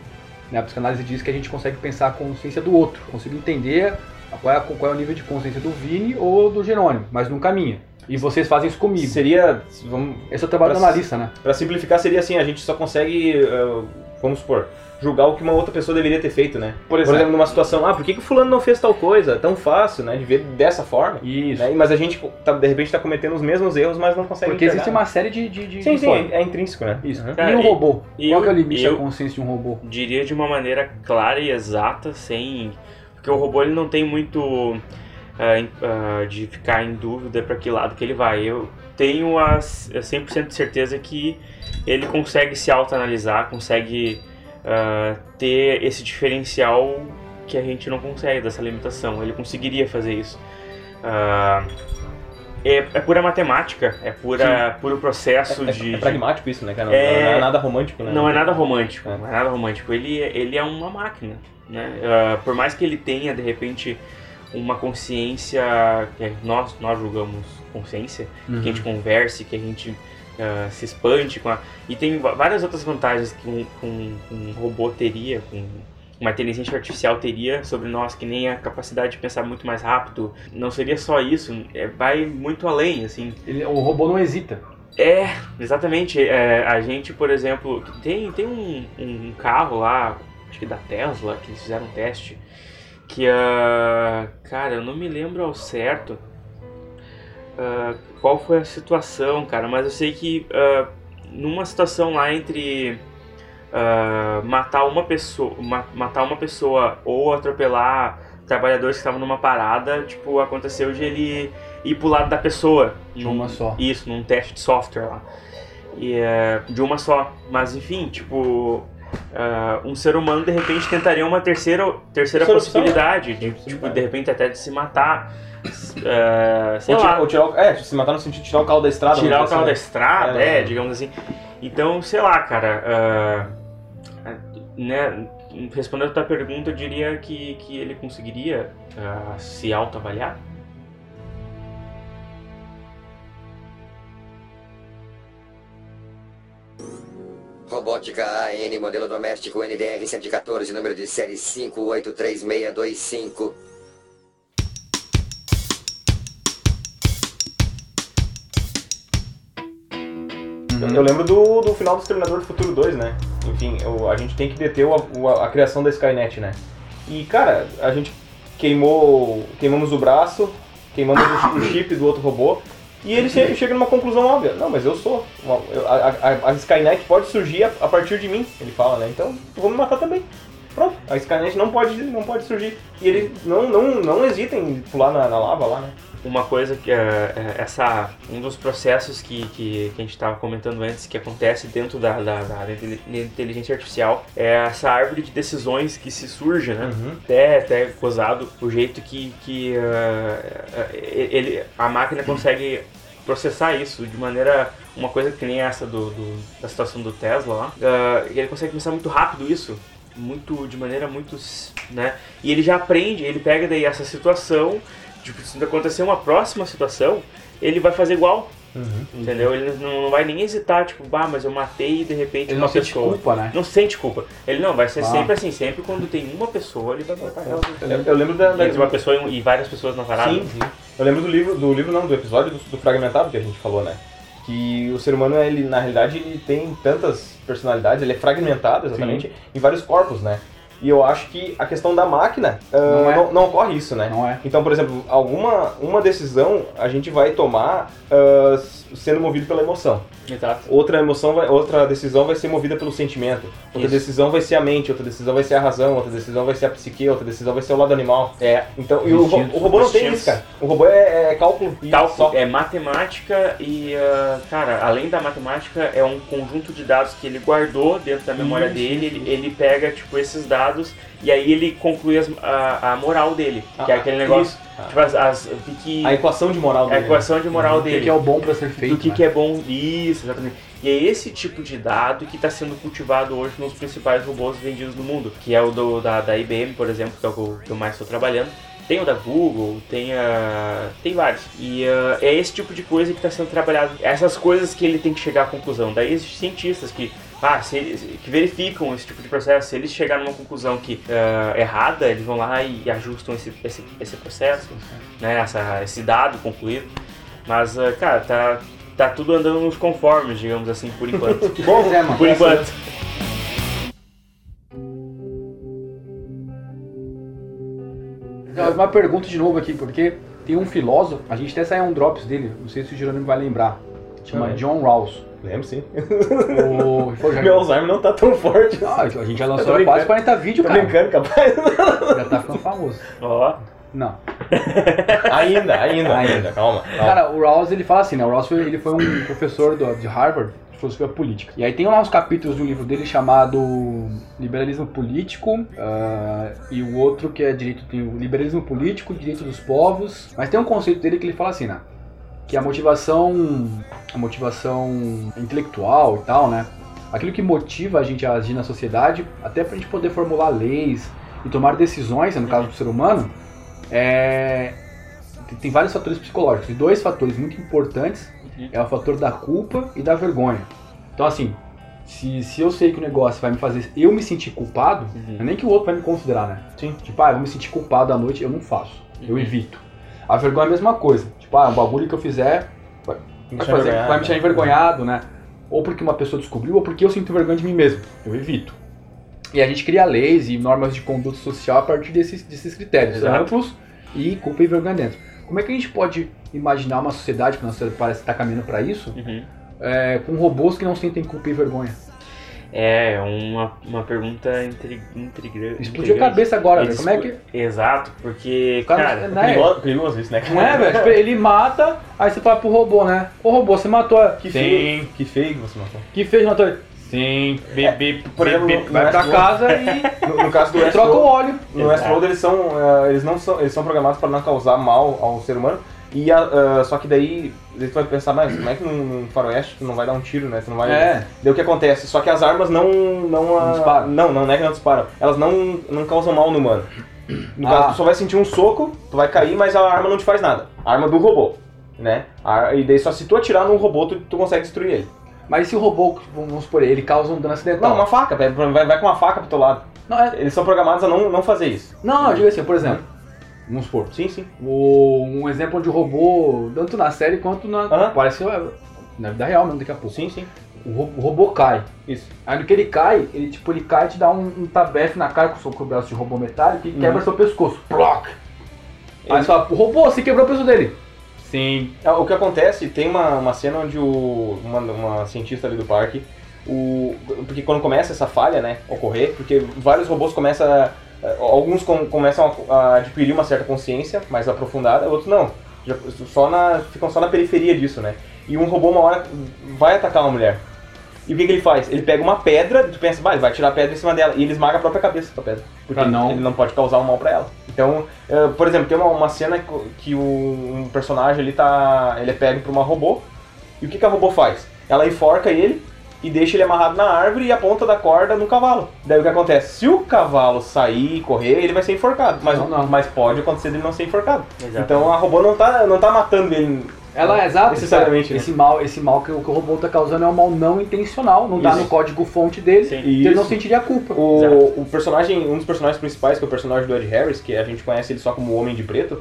Né? A psicanálise diz que a gente consegue pensar a consciência do outro. Consigo entender qual é, qual é o nível de consciência do Vini ou do Jerônimo, mas não caminha. E vocês fazem isso comigo. Seria, vamos, Esse é o trabalho Pra- analista, né? pra simplificar, seria assim, a gente só consegue, eh, vamos supor, julgar o que uma outra pessoa deveria ter feito, né? Por Por exemplo, numa situação, ah, por que, que o fulano não fez tal coisa? É tão fácil, né, de ver dessa forma. Isso. Né? Mas a gente, tá, de repente, tá cometendo os mesmos erros, mas não consegue Porque enxergar, existe uma série de, de, de Sim, de sim, é, é intrínseco, né? Isso. Uhum. Cara, e um e- robô? e Qual eu- que é o limite da consciência de um robô? diria de uma maneira clara e exata, sem. Porque o robô ele não tem muito em- ah, de ficar em dúvida para que lado que ele vai. Eu tenho a 100% de certeza que ele consegue se autoanalisar, consegue ah, ter esse diferencial que a gente não consegue, dessa limitação. Ele conseguiria fazer isso. Ah, é, é pura matemática, é pura, puro processo É, de. é de- pragmático isso, né, cara? Não É- não é nada romântico, né? não é nada romântico, É. não é nada romântico. Ele, ele é uma máquina, né? Ah, por mais que ele tenha, de repente, uma consciência que é, nós, nós julgamos consciência, que a gente converse, que a gente ah, se espante com a... E tem várias outras vantagens que um, um, um robô teria, com uma inteligência artificial teria sobre nós, que nem a capacidade de pensar muito mais rápido. Não seria só isso, é, vai muito além, assim. Ele- o robô não hesita. É, exatamente. É, a gente, por exemplo, tem, tem um, um carro lá, acho que da Tesla, que eles fizeram um teste, que, ah, cara, eu não me lembro ao certo ah, qual foi a situação, cara, mas eu sei que ah, numa situação lá entre ah, matar uma pessoa, ma- matar uma pessoa ou atropelar trabalhadores que estavam numa parada, tipo, aconteceu de ele ir pro lado da pessoa. De num- uma só. Isso, num teste de software lá. E é, de uma só. Mas enfim, tipo. Ah, um ser humano de repente tentaria uma terceira, terceira possibilidade, de, tipo, de repente até de se matar. ah, sei Ou, lá, tirar, ou tirar o, é, se matar no sentido de tirar o carro da estrada. tirar o carro da dizer estrada, É. é, digamos assim. Então, sei lá, cara. ah, né, respondendo a tua pergunta, eu diria que, que ele conseguiria ah, se autoavaliar. Robótica AN, modelo doméstico NDR 114, número de série 583625. Eu, eu lembro do, do final do Exterminador do Futuro 2, né? Enfim, a gente tem que deter o- o- a, criação da Skynet, né? E, cara, a gente queimou. queimamos o braço, queimamos o chip do outro robô. E ele che- chega numa conclusão óbvia. Não, mas eu sou. uma- eu- a, a- a Skynet pode surgir a, a partir de mim, ele fala, né? Então eu vou me matar também. Pronto, a Skynet não pode, não pode surgir. E ele não, não, não hesita em pular na, na lava lá, né? Uma coisa que é, é, essa um dos processos que, que, que a gente estava comentando antes que acontece dentro da, da, da inteligência artificial é essa árvore de decisões que se surge, né? Uhum. Até até gozado o jeito que, que ah, ele a máquina consegue processar isso de maneira uma coisa que nem essa do, do- da situação do Tesla lá ah, ele consegue pensar muito rápido isso muito de maneira muito né e ele já aprende ele pega daí essa situação tipo, se acontecer uma próxima situação, ele vai fazer igual. Uhum. Entendeu? Ele não, não vai nem hesitar, tipo, bah, mas eu matei e de repente Ele uma não sente pessoa. culpa, né? Não sente culpa. Ele não, vai ser Ah. sempre assim, sempre quando tem uma pessoa, ele vai matar ela. Eu, eu lembro da, da, uma pessoa e- várias pessoas na parada. Sim, sim. Eu lembro do livro, do livro não, do episódio do, do fragmentado que a gente falou, né? Que o ser humano, ele, na realidade, ele tem tantas personalidades, ele é fragmentado exatamente em vários corpos, né? E eu acho que a questão da máquina ah, Não é. não, não ocorre isso, né? Não é? Então, por exemplo, alguma uma decisão a gente vai tomar s- sendo movido pela emoção. Exato. Outra emoção, vai, outra decisão vai ser movida pelo sentimento. Outra Isso. decisão vai ser a mente, outra decisão vai ser a razão, outra decisão vai ser a psique, outra decisão vai ser o lado animal. É, Então, e o, o robô não tem isso, cara. O robô é, é cálculo e Tal, só. é matemática e, ah, cara, além da matemática, é um conjunto de dados que ele guardou dentro da memória Isso, dele. Ele, ele pega, tipo, esses dados e aí ele conclui as- a, a moral dele. que é Ah, aquele negócio. Ah. tipo, as, as, o que A equação de moral a dele. né? equação de moral O que, dele. que é o bom pra ser feito? do que, né? que é bom. Isso, exatamente. E é esse tipo de dado que está sendo cultivado hoje nos principais robôs vendidos no mundo, que é o do, da, da IBM, por exemplo, que é o que eu, mais estou trabalhando. Tem o da Google, tem, a, tem vários. E ah, é esse tipo de coisa que está sendo trabalhado. Essas coisas que ele tem que chegar à conclusão. Daí existem cientistas que, ah, se eles, que verificam esse tipo de processo. Se eles chegarem numa conclusão que ah, errada, eles vão lá e ajustam esse, esse, esse processo, né, essa, esse dado concluído. Mas, ah, cara, tá, tá tudo andando nos conformes, digamos assim, por enquanto. Pois é, mano. por enquanto. Então, Uma pergunta de novo aqui, porque tem um filósofo, a gente até saiu um drops dele, não sei se o Jerônimo vai lembrar. Chama é. John Rawls. Lembro sim. O... Pô, já... Meu Alzheimer não tá tão forte. Ah, a gente já lançou quase brincando. 40 vídeos, Tô cara. brincando, capaz. Já tá ficando famoso. Ó, Não. ainda, ainda, Ainda. Calma. calma. Cara, o Rawls ele fala assim, né? O Rawls foi, ele foi um professor do- de Harvard de filosofia política. E aí tem lá uns capítulos de um livro dele chamado Liberalismo Político ah, e o outro que é direito tem o Liberalismo Político, Direito dos Povos. Mas tem um conceito dele que ele fala assim, né? Que a motivação, a motivação intelectual e tal, né? Aquilo que motiva a gente a agir na sociedade, até pra gente poder formular leis e tomar decisões, né, no caso do ser humano, é, tem- vários fatores psicológicos. E dois fatores muito importantes Uhum. é o fator da culpa e da vergonha. Então, assim, se, se eu sei que o negócio vai me fazer eu me sentir culpado, Uhum. é nem que o outro vai me considerar, né? Sim. Tipo, ah, eu vou me sentir culpado à noite, eu não faço. Eu Uhum. evito. A vergonha é a mesma coisa. Tipo, ah, um bagulho que eu fizer vai, Me vai, fazer, envergonhado. vai me deixar envergonhado, né? Ou porque uma pessoa descobriu, ou porque eu sinto vergonha de mim mesmo. Eu evito. E a gente cria leis e normas de conduta social a partir desses, desses critérios Exato. amplos e culpa e vergonha dentro. Como é que a gente pode imaginar uma sociedade, que nós parece estar caminhando para isso, Uhum. é, com robôs que não sentem culpa e vergonha? É uma, uma pergunta intri, intrigante. Explodiu a cabeça agora, velho. Como é que. Exato, porque, cara- cara, né? Perigoso, perigoso isso, né? Não é, velho? Tipo, Ele mata, aí você fala pro robô, né? Ô robô, você matou. Que feio. Que feio que você matou. Que fez, matou. ele. Sim, bebê, por exemplo, bebê. no- Vai no pra Westworld- casa e No, no caso do troca o óleo. no Westworld eles são, eh, eles não são, eles são programados para não causar mal ao ser humano. E a- ah, só que daí você vai pensar, mas como é que num, num faroeste tu não vai dar um tiro, né? Tu não vai. É. Daí o que acontece? Só que as armas não não, ah, disparam. não, não, não é que não disparam. Elas não não causam mal no humano. No Ah. caso, tu só vai sentir um soco, tu vai cair, mas a arma não te faz nada. A arma do robô, né? A- e daí só se tu atirar num robô, tu, tu consegue destruir ele. Mas e se o robô, vamos supor, ele causa um dano acidental? Não, uma faca, vai, vai, com uma faca pro teu lado. Não, é- Eles são programados a não, não fazer isso. não, eu digo assim, por exemplo, vamos supor, Sim, sim. o- um exemplo de robô, tanto na série quanto na. Aham. Parece na vida real mesmo, daqui a pouco. Sim, sim. O, ro- o robô cai. Isso. Aí no que ele cai, ele tipo, ele cai e te dá um, um tabefe na cara com o seu com o braço de robô metálico e quebra seu pescoço. Ploc! Aí Ele- você fala, o robô, você quebrou o peso dele. Sim. É, O que acontece, tem uma, uma cena onde o, uma, uma cientista ali do parque, o, porque quando começa essa falha, né, ocorrer, porque vários robôs começam a, alguns com- começam a, a adquirir uma certa consciência mais aprofundada, outros não. Já- só na, ficam só na periferia disso, né? E um robô uma hora vai atacar uma mulher. E o que, que ele faz? Ele pega uma pedra, tu pensa, bah, ele vai tirar a pedra em cima dela, e ele esmaga a própria cabeça com a pedra. Porque Pra não- ele não pode causar um mal pra ela. Então, eh, por exemplo, tem uma, uma cena que o, um personagem ali tá. Ele é pego por uma robô. E o que, que a robô faz? Ela enforca ele e deixa ele amarrado na árvore e a ponta da corda no cavalo. Daí o que acontece? Se o cavalo sair e correr, ele vai ser enforcado. Mas, Não, não. mas pode acontecer dele não ser enforcado. Exato. Então a robô não tá, não tá matando ele. Ela é exato. Necessariamente, né? Esse mal, esse mal que, o que o robô tá causando é um mal não intencional, não tá no código fonte dele. Sim. Então ele não sentiria a culpa. O, o personagem, um dos personagens principais, que é o personagem do Ed Harris, que a gente conhece ele só como o Homem de Preto,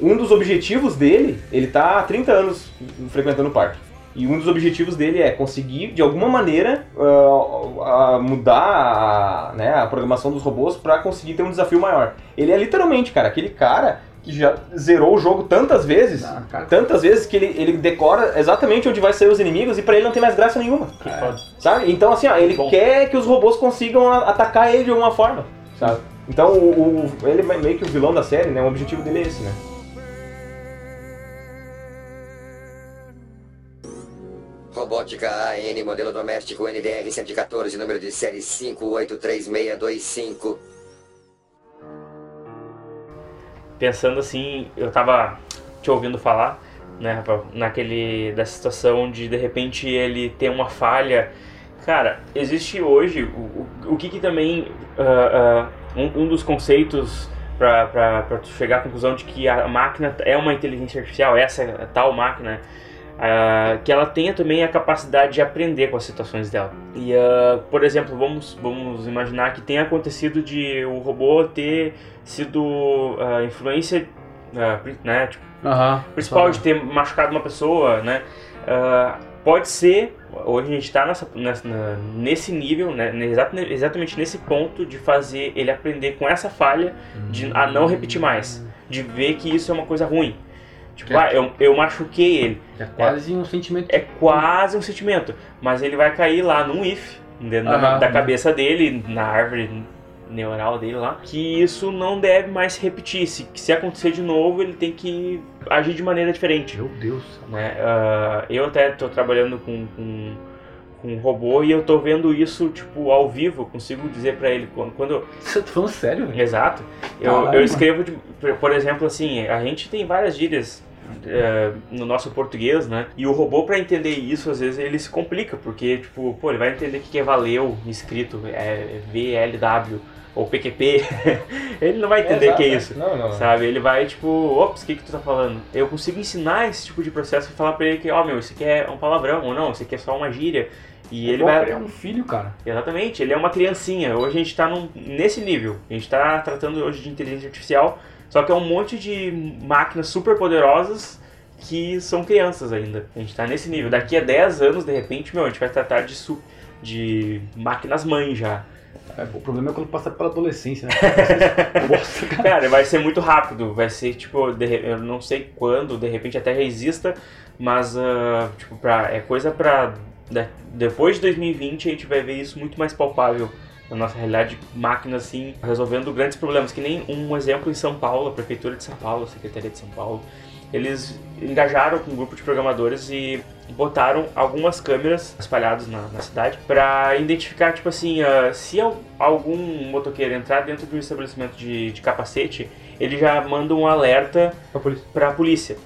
um dos objetivos dele, ele tá há 30 anos frequentando o parque. E um dos objetivos dele é conseguir, de alguma maneira, ah, ah, mudar a, né, a programação dos robôs pra conseguir ter um desafio maior. Ele é literalmente, cara, aquele cara que já zerou o jogo tantas vezes, Ah, cara. tantas vezes que ele, ele decora exatamente onde vai sair os inimigos e pra ele não tem mais graça nenhuma. Foda. Sabe? Então, assim, ó, ele Bom. quer que os robôs consigam atacar ele de alguma forma, sabe? Então, o, o- ele é meio que o vilão da série, né? O objetivo dele é esse, né? Robótica AN, modelo doméstico NDR 114, número de série 583625. Pensando assim, eu tava te ouvindo falar, né, Rafael, naquele da situação de de repente ele ter uma falha. Cara, existe hoje o, o, que que também ah, ah, um, um dos conceitos para chegar à conclusão de que a máquina é uma inteligência artificial, essa tal máquina, ah, que ela tenha também a capacidade de aprender com as situações dela. E, ah, por exemplo, vamos, vamos imaginar que tenha acontecido de o robô ter sido ah, influência, né, tipo, Aham. principal de ter machucado uma pessoa, né? Pode ser, hoje a gente está nesse nível, né? exata- exatamente nesse ponto de fazer ele aprender com essa falha de a não repetir mais, de ver que isso é uma coisa ruim. Tipo, É. ah, eu, eu machuquei ele. É quase um sentimento. É quase um sentimento, mas ele vai cair lá num if, dentro da, Aham. da cabeça dele, na árvore neural dele lá, que isso não deve mais se repetir. Se, que se acontecer de novo, ele tem que agir de maneira diferente. Meu Deus. né? Ah, eu até estou trabalhando com, com um robô e eu tô vendo isso tipo ao vivo, eu consigo dizer para ele quando, quando Você tá falando sério? Exato. Eu, eu escrevo, de- por- exemplo, assim, a gente tem várias gírias é, no nosso português, né? E o robô, para entender isso, às vezes ele se complica, porque, tipo, pô, ele vai entender o que que é valeu escrito, é VLW ou PQP. ele não vai entender o que é isso. Não, não. Sabe, ele vai tipo, ops, o que que tu tá falando? Eu consigo ensinar esse tipo de processo e falar pra ele que, ó, meu, isso aqui é um palavrão, ou não, isso aqui é só uma gíria. E ele Pô, vai, É um filho, cara. Exatamente, ele é uma criancinha. Hoje a gente está nesse nível. A gente está tratando hoje de inteligência artificial, só que é um monte de máquinas super poderosas que são crianças ainda. A gente está nesse nível. Daqui a 10 anos, de repente, meu, a gente vai tratar de, su de máquinas mãe já. É, o problema é quando passa pela adolescência, né? Nossa, cara. Cara, vai ser muito rápido. Vai ser tipo, de eu não sei quando, de repente até já exista, mas ah, tipo, pra, é coisa pra. De- depois de 2020 a gente vai ver isso muito mais palpável na nossa realidade, máquinas assim, resolvendo grandes problemas, que nem um exemplo em São Paulo, a Prefeitura de São Paulo, a Secretaria de São Paulo, eles engajaram com um grupo de programadores e botaram algumas câmeras espalhadas na, na cidade para identificar, tipo assim, uh, se algum motoqueiro entrar dentro de um estabelecimento de, de capacete, ele já manda um alerta Pra polícia. pra polícia,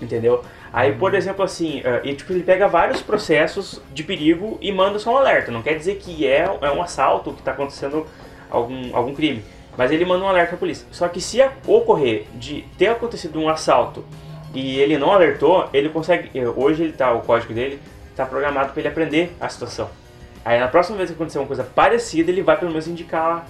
entendeu? Aí, por exemplo, assim, uh, e, tipo, ele pega vários processos de perigo e manda só um alerta. Não quer dizer que é, é um assalto, que está acontecendo algum, algum crime. Mas ele manda um alerta pra polícia. Só que se ocorrer de ter acontecido um assalto e ele não alertou, ele consegue. Hoje ele tá, o código dele tá programado para ele aprender a situação. Aí na próxima vez que acontecer uma coisa parecida, ele vai pelo menos indicar.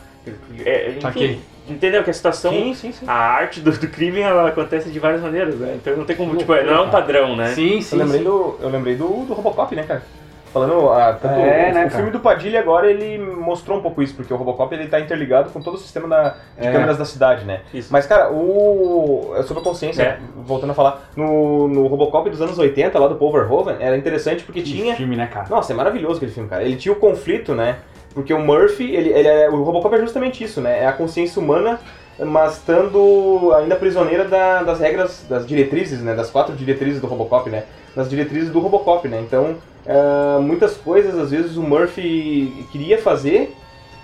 É, enfim, Saquei. entendeu? Que a situação. Sim, sim, sim. A arte do, do crime ela acontece de várias maneiras, né? Então não tem como. Tipo, não é um padrão, né? Sim, sim. Eu lembrei, sim. do, eu lembrei do, do Robocop, né, cara? Falando, ah, tanto É, o, né, o filme do Padilha agora, ele mostrou um pouco isso, porque o Robocop ele tá interligado com todo o sistema da, de É. câmeras da cidade, né? Isso. Mas, cara, o. é Sobre a consciência, É. voltando a falar, no, no Robocop dos anos 80, lá do Paul Verhoeven, era interessante porque Que tinha. filme, né, cara? Nossa, é maravilhoso aquele filme, cara. Ele tinha o conflito, né? Porque o Murphy, ele, ele é, o Robocop é justamente isso, né? É a consciência humana, mas estando ainda prisioneira da- das regras, das diretrizes, né? Das quatro diretrizes do Robocop, né? Das diretrizes do Robocop, né? Então, ah, muitas coisas, às vezes, o Murphy queria fazer,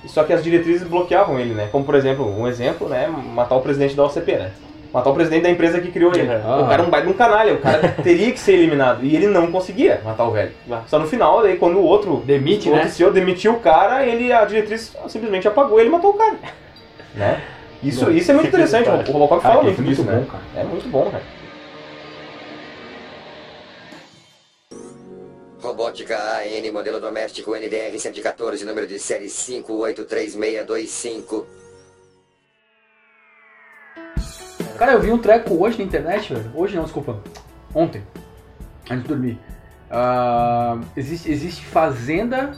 só que as diretrizes bloqueavam ele, né? Como, por exemplo, um exemplo, né? Matar o presidente da OCP, né? Matar o presidente da empresa que criou ele. Uhum. O cara é um baita de um canalha, o cara teria que ser eliminado. E ele não conseguia matar o velho. Lá. Só no final, daí quando o outro, Demite, o outro né? CEO demitiu o cara, ele, a diretriz simplesmente apagou ele e matou o cara. Né? Isso, isso é muito interessante, o Robocop fala que muito disso, muito né? bom, cara. É muito bom, cara. Robótica AN, modelo doméstico NDR 114, número de série 583625. Cara, eu vi um treco hoje na internet, velho. Hoje não, desculpa. Ontem. Antes de dormir. Ah, existe, existe fazenda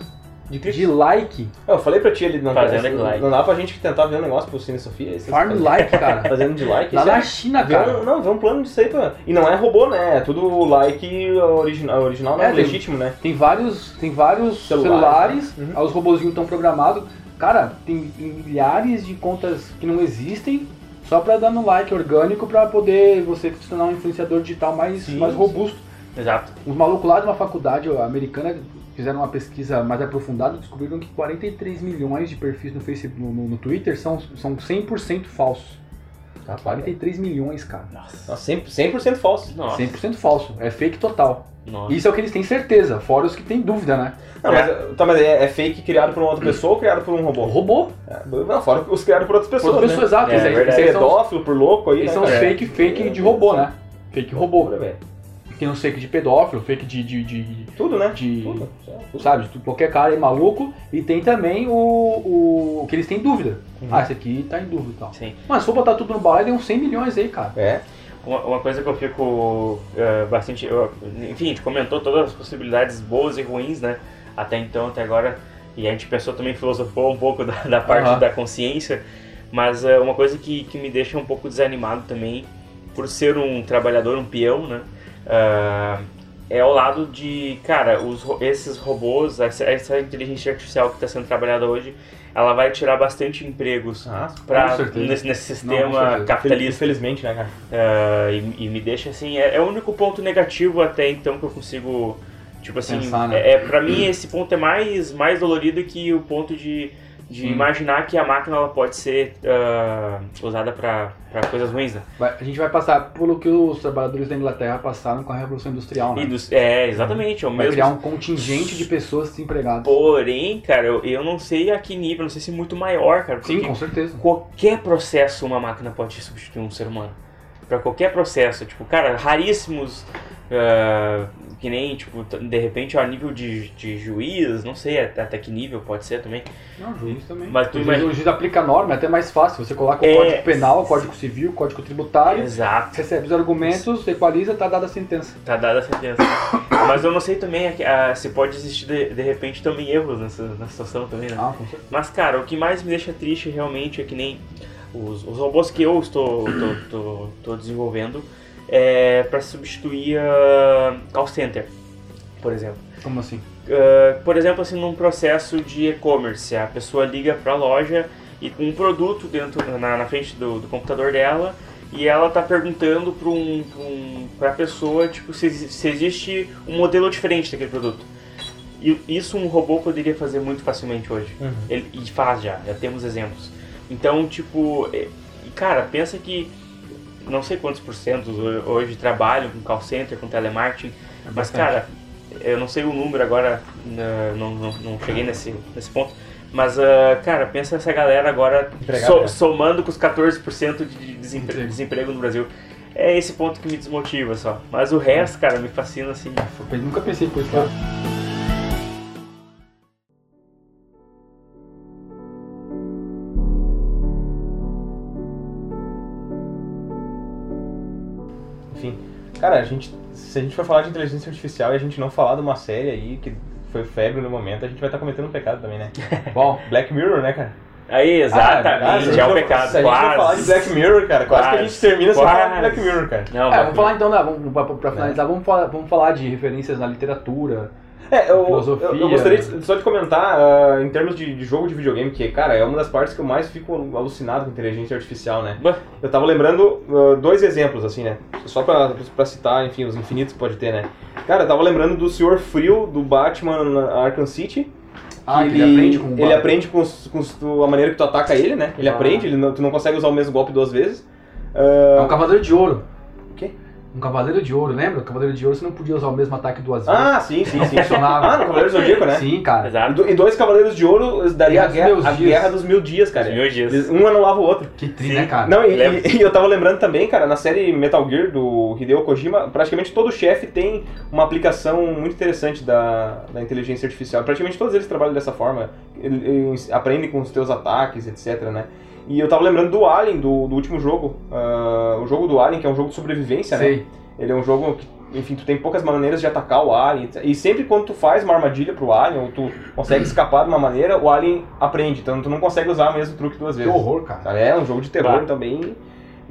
De de like. Eu falei pra ti ali, não, Fazenda não, de like. não dá pra gente tentar ver um negócio pro Cine Sofia? Esse- Farm like, cara. Fazendo de like? Lá na é- China, Vê um, cara. não, vê um plano disso aí, pra... E não é robô, né? É tudo like original, original não, É, tem- legítimo, né? Tem vários, tem vários Celulares, celulares, né? aí os robozinhos estão programados. Cara, tem, tem milhares de contas que não existem só pra dar no like orgânico pra poder você se tornar um influenciador digital mais, Sim, mais sim. robusto. Exato. Uns malucos lá de uma faculdade americana fizeram uma pesquisa mais aprofundada e descobriram que 43 milhões de perfis no Facebook, no, no- no Twitter são, são 100% falsos. Tá, 43 milhões, cara. Nossa, 100%, 100% falso. Nossa. 100% falso. É fake total. Nossa. Isso é o que eles têm certeza, fora os que têm dúvida, né? Não, mas, tá, mas é, é fake criado por uma outra pessoa ou criado por um O robô? robô. É, não, fora os criados por outras Por pessoas, outras pessoas, né? exato. É, Esses aí- verdade. esses aí são, Pedófilo por louco aí, eles né, são cara? fake, fake de robô, né? Fake robô. Loucura, velho. Tem uns fake de pedófilo, fake de. de, de- Tudo, né? De- Tudo. tudo. sabe, de qualquer cara é maluco. E tem também o, o, que eles têm dúvida. Uhum. Ah, esse aqui tá em dúvida e tal. Sim. Mas se for botar tudo no balaio, tem uns 100 milhões aí, cara. É. Uma, uma coisa que eu fico eh, bastante. eu- enfim, a gente comentou todas as possibilidades boas e ruins, né? Até então, até agora. E a gente pensou também, filosofou um pouco da, da parte Aham. da consciência. Mas eh, uma coisa que, que me deixa um pouco desanimado também, por ser um trabalhador, um peão, né? Ah, é ao lado de, cara, os, esses robôs, essa, essa inteligência artificial que está sendo trabalhada hoje, ela vai tirar bastante empregos Ah, pra, nesse, nesse Não, sistema certeza. capitalista. Infelizmente, né, cara? Ah, e, e me deixa assim, é, é o único ponto negativo até então que eu consigo, tipo assim, Pensar, né? é, é, pra mim esse ponto é mais, mais dolorido que o ponto de, de Sim. imaginar que a máquina ela pode ser ah, usada pra coisas ruins, né? Vai- a gente vai passar pelo que os trabalhadores da Inglaterra passaram com a Revolução Industrial, né? Dos- é, exatamente, é o Vai mesmo. criar um contingente de pessoas desempregadas. Porém, cara, eu, eu não sei a que nível, não sei se muito maior, cara, Sim, com certeza. qualquer processo uma máquina pode substituir um ser humano. Pra qualquer processo, tipo, cara, raríssimos, ah, que nem, tipo, de repente ao nível de, de juiz, não sei até, que nível pode ser também. Não, juiz também. Mas tu o, juiz, imagina- o juiz aplica a norma, é até mais fácil. Você coloca o É. código penal, o código civil, o código tributário, Exato, recebe os argumentos, equaliza, tá dada a sentença. tá dada a sentença. Mas eu não sei também ah, se pode existir de, de repente também erros nessa, nessa situação também, né? Ah, com certeza. Mas, cara, o que mais me deixa triste realmente é que nem os, os robôs que eu estou tô, tô, tô desenvolvendo é para substituir a call center, por exemplo. Como assim? Uh, por exemplo, assim, num processo de e-commerce, a pessoa liga para a loja e com um produto dentro na, na frente do, do computador dela e ela tá perguntando pra, um, um, pra pessoa tipo, se, se existe um modelo diferente daquele produto. E isso um robô poderia fazer muito facilmente hoje. Ele, e faz já, já temos exemplos. Então, tipo, é- cara, pensa que não sei quantos por cento ho- hoje trabalham com call center, com telemarketing, mas, bastante. cara, eu não sei o número agora, né, não, não, não cheguei nesse, nesse ponto, mas, ah, cara, pensa essa galera agora so- somando com os 14% de desempre- Emprego. desemprego no Brasil. É esse ponto que me desmotiva só. Mas o resto, cara, me fascina assim. Eu nunca pensei por isso. lá. Enfim, cara, a gente, se a gente for falar de inteligência artificial e a gente não falar de uma série aí que foi febre no momento, a gente vai estar cometendo um pecado também, né? Bom, Black Mirror, né, cara? Aí, Ah, exatamente, se é um gente for- pecado. Se a gente for quase. falar de Black Mirror, cara, quase, que a Quase. gente termina sem falar de Quase. Black Mirror, cara. Não, é, vamos falar então, né, vamos, pra, pra finalizar, vamos falar, vamos falar de referências na literatura. É, eu, Filosofia. eu, eu gostaria de- só de comentar ah, em termos de, de jogo de videogame, que, cara, é uma das partes que eu mais fico alucinado com inteligência artificial, né? Eu tava lembrando ah, dois exemplos, assim, né? Só pra, pra citar, enfim, os infinitos que pode ter, né? Cara, eu tava lembrando do Senhor Frio, do Batman na Arkham City. Ah, que ele aprende com o Ele aprende com, com a maneira que tu ataca ele, né? Ele Ah. aprende, ele não- tu não consegue usar o mesmo golpe duas vezes. É Ah, um cavaleiro de ouro. O quê? Um cavaleiro de ouro, lembra? O cavaleiro de ouro você não podia usar o mesmo ataque duas vezes. ah, sim, sim, sim. funcionava. Ah, no Cavaleiro Zodíaco, né? Sim, cara. Exato. do- E dois Cavaleiros de Ouro daria a Guerra a guerra dos mil dias, cara. Dos Mil Dias. Um anulava o outro. Que tri, Sim. né, cara? Não, e, e- e eu tava lembrando também, cara, na série Metal Gear do Hideo Kojima, praticamente todo chefe tem uma aplicação muito interessante da, da inteligência artificial. Praticamente todos eles trabalham dessa forma. Eles aprendem com os teus ataques, etc, né? E eu tava lembrando do Alien, do, do último jogo. ah, o jogo do Alien, que é um jogo de sobrevivência, né? Sei. Ele é um jogo que, enfim, tu tem poucas maneiras de atacar o alien. E sempre quando tu faz uma armadilha pro alien, ou tu consegue escapar de uma maneira, o alien aprende. Então tu não consegue usar o mesmo truque duas Que vezes. horror, cara. É um jogo de terror, Bah. então bem,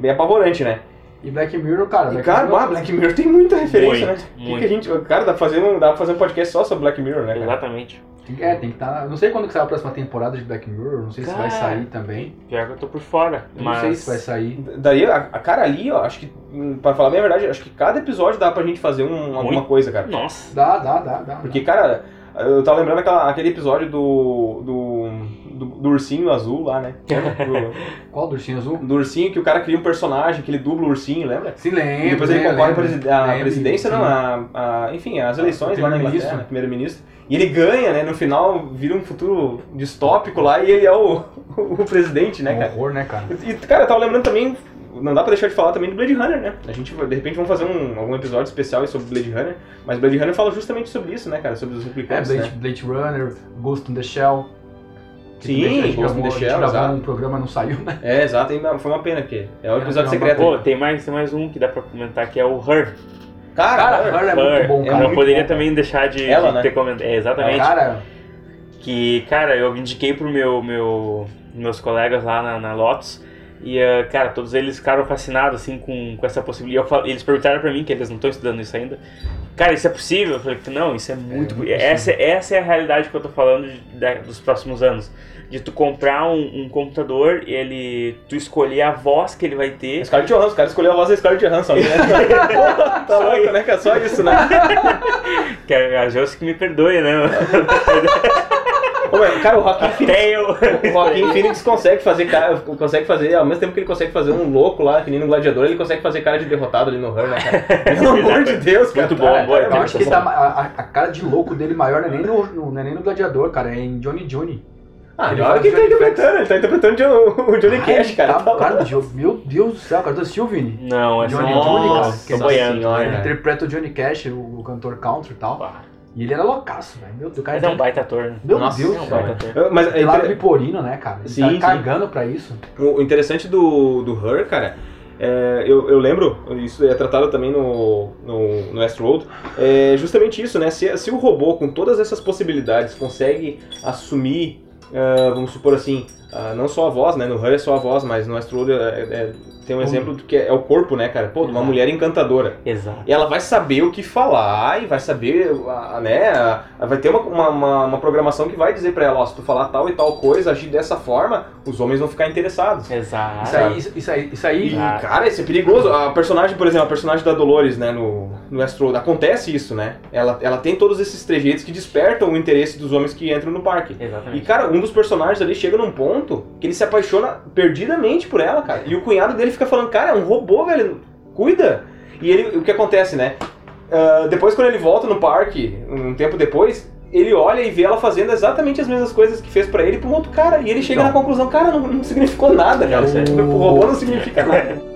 apavorante, né? E Black Mirror, cara. E Black cara, Mirror- bah, Black Mirror tem muita referência, Muito, né? Que muito. que a gente, cara, dá pra, fazer um, dá pra fazer um podcast só sobre Black Mirror, né? Cara? Exatamente. Tem que- É, tem que estar. Não sei quando que sai a próxima temporada de Black Mirror, não sei se vai Cara. sair também. Pior que eu tô por fora. Mas... Não sei se vai sair. Daí, a, a cara ali, ó, acho que, hum, pra falar bem a verdade, acho que cada episódio dá pra gente fazer um, alguma coisa, cara. Nossa. Dá, dá, dá, dá. Porque, cara, eu tava lembrando aquela, aquele episódio do, do, do, do ursinho azul lá, né? Do, Qual do ursinho azul? do ursinho que o cara cria um personagem, que ele dubla o ursinho, lembra? Se lembra. E depois ele né, concorre à Lembra, presidência, não, a, a- enfim, as eleições lá na. Inglaterra, primeiro-ministro. E ele ganha, né? No final vira um futuro distópico lá e ele é o, o presidente, né, Um cara? horror, né, cara? E, cara, eu tava lembrando também, não dá pra deixar de falar também do Blade Runner, né? A gente, de repente, vamos fazer um, algum episódio especial aí sobre Blade Runner, mas Blade Runner fala justamente sobre isso, né, cara? Sobre os É, replicantes, Blade, né? Blade Runner, Ghost in the Shell. Sim, Ghost in the a gente Shell, exato. um programa não saiu, né? É, exato, e foi uma pena que é o É, episódio não, secreto. Pô, tem mais, tem mais um que dá pra comentar que é o Her. Cara, Cara, cara, Her é muito bom, é cara. eu não poderia bom, também deixar de, Ela, de né? ter comentado. É, exatamente. Cara, Que, cara, eu indiquei pro meu, meu meus colegas lá na, na Lotus. E, eh, cara, todos eles ficaram fascinados, assim, com, com essa possibilidade. Eu eles perguntaram pra mim, que eles não estão estudando isso ainda. Cara, isso é possível? Eu falei, não, isso é muito... muito essa, essa é a realidade que eu tô falando de- da- dos próximos anos. De tu comprar um, um computador, ele... Tu escolher a voz que ele vai ter. Scarlett Johansson, o cara escolheu a voz da Scarlett Johansson né? Porra, tá louco, né? Que é só isso, né? Que é a Josi que me perdoe, né? Cara, o Joaquin Phoenix, o Joaquin Phoenix consegue fazer cara, consegue fazer, ao mesmo tempo que ele consegue fazer um louco lá, que nem no Gladiador, ele consegue fazer cara de derrotado ali no Her, né, cara? Pelo amor de Deus, cara. Muito bom, é eu acho que tá, a, a- a cara de louco dele maior não é nem no, no- não é nem no Gladiador, cara, é em Johnny Johnny. Ah, Ele faz que ele tá Johnny interpretando, ele tá interpretando o Johnny Ai, Cash, cara. Tá, Tá cara do. Meu Deus do céu, cara, tu assistiu, Vini? Não, essa Johnny não. Johnny, cara, que boiando. senhora, Ele né? interpreta o Johnny Cash, o, o cantor country e tal. Pá. E ele era loucaço, velho. Meu Deus, o cara Mas é um baita ator, né? Meu Nossa, Deus É do um céu. baita ator. Mas é Tem lado inter- Viporino, né, cara? Ele Sim, tá sim. cagando pra isso. o interessante do, do Her, cara, é, eu, eu lembro, isso é tratado também no, no, no Westworld, é justamente isso, né? Se, se o robô, com todas essas possibilidades, consegue assumir ah, vamos supor assim, ah, não só a voz, né? No Her é só a voz, mas no Westworld é, é- tem um exemplo do que é, é o corpo, né, cara? Pô, de uma Exato. mulher encantadora. Exato. E ela vai saber o que falar e vai saber, né? a- Vai ter uma, uma, uma- uma programação que vai dizer pra ela, ó, se tu falar tal e tal coisa, agir dessa forma, os homens vão ficar interessados. Exato. Isso aí, isso, isso aí, isso aí E, Ah. cara, isso é perigoso. A personagem, por exemplo, a personagem da Dolores, né, no, no Westworld, acontece isso, né? Ela, ela tem todos esses trejeitos que despertam o interesse dos homens que entram no parque. E, Exatamente. cara, um dos personagens ali chega num ponto que ele se apaixona perdidamente por ela, cara. E o cunhado dele fica falando, cara, é um robô, velho, cuida. E ele, o que acontece, né? Ah, depois, quando ele volta no parque, um tempo depois, ele olha e vê ela fazendo exatamente as mesmas coisas que fez pra ele pra um outro cara. E ele chega Então. na conclusão, cara, não, não significou nada, cara. Não, sério. O robô não significa nada.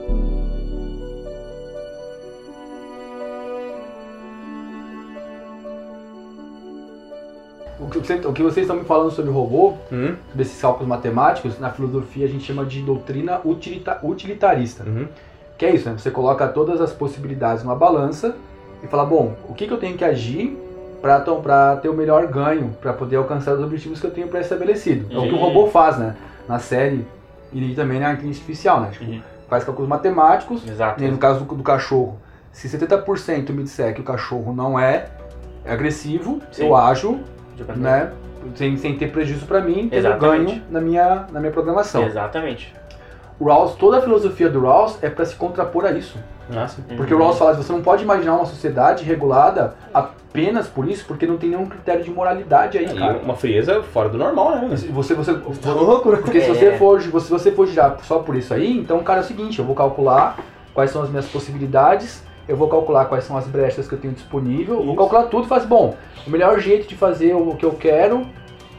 O que, você- o que vocês estão me falando sobre robô, Uhum, sobre esses cálculos matemáticos, na filosofia a gente chama de doutrina utilita- utilitarista. uhum. Que é isso, né? Você coloca todas as possibilidades numa balança e fala, bom, o que, que eu tenho que agir para ter o melhor ganho, para poder alcançar os objetivos que eu tenho pré-estabelecido. É o que o Uhum. robô faz, né? Na série e também na inteligência artificial, né? Tipo, Uhum. faz cálculos matemáticos, Exato. né, no caso do, do cachorro. Se 70% me disser que o cachorro não é agressivo, Sim. eu ajo. Né? Sem, sem ter prejuízo para mim, tendo Exatamente. ganho na minha, na minha programação. Exatamente. O Rawls, toda a filosofia do Rawls é para se contrapor a isso. Nossa. Porque Uhum. o Rawls fala que você não pode imaginar uma sociedade regulada apenas por isso, porque não tem nenhum critério de moralidade aí, E cara. uma frieza fora do normal, né? Você, você, Tá louco, né? porque se É. você for, se você for girar só por isso aí, então, cara, é o seguinte, eu vou calcular quais são as minhas possibilidades, eu vou calcular quais são as brechas que eu tenho disponível, eu vou Isso. calcular tudo e faz bom. O melhor jeito de fazer o que eu quero,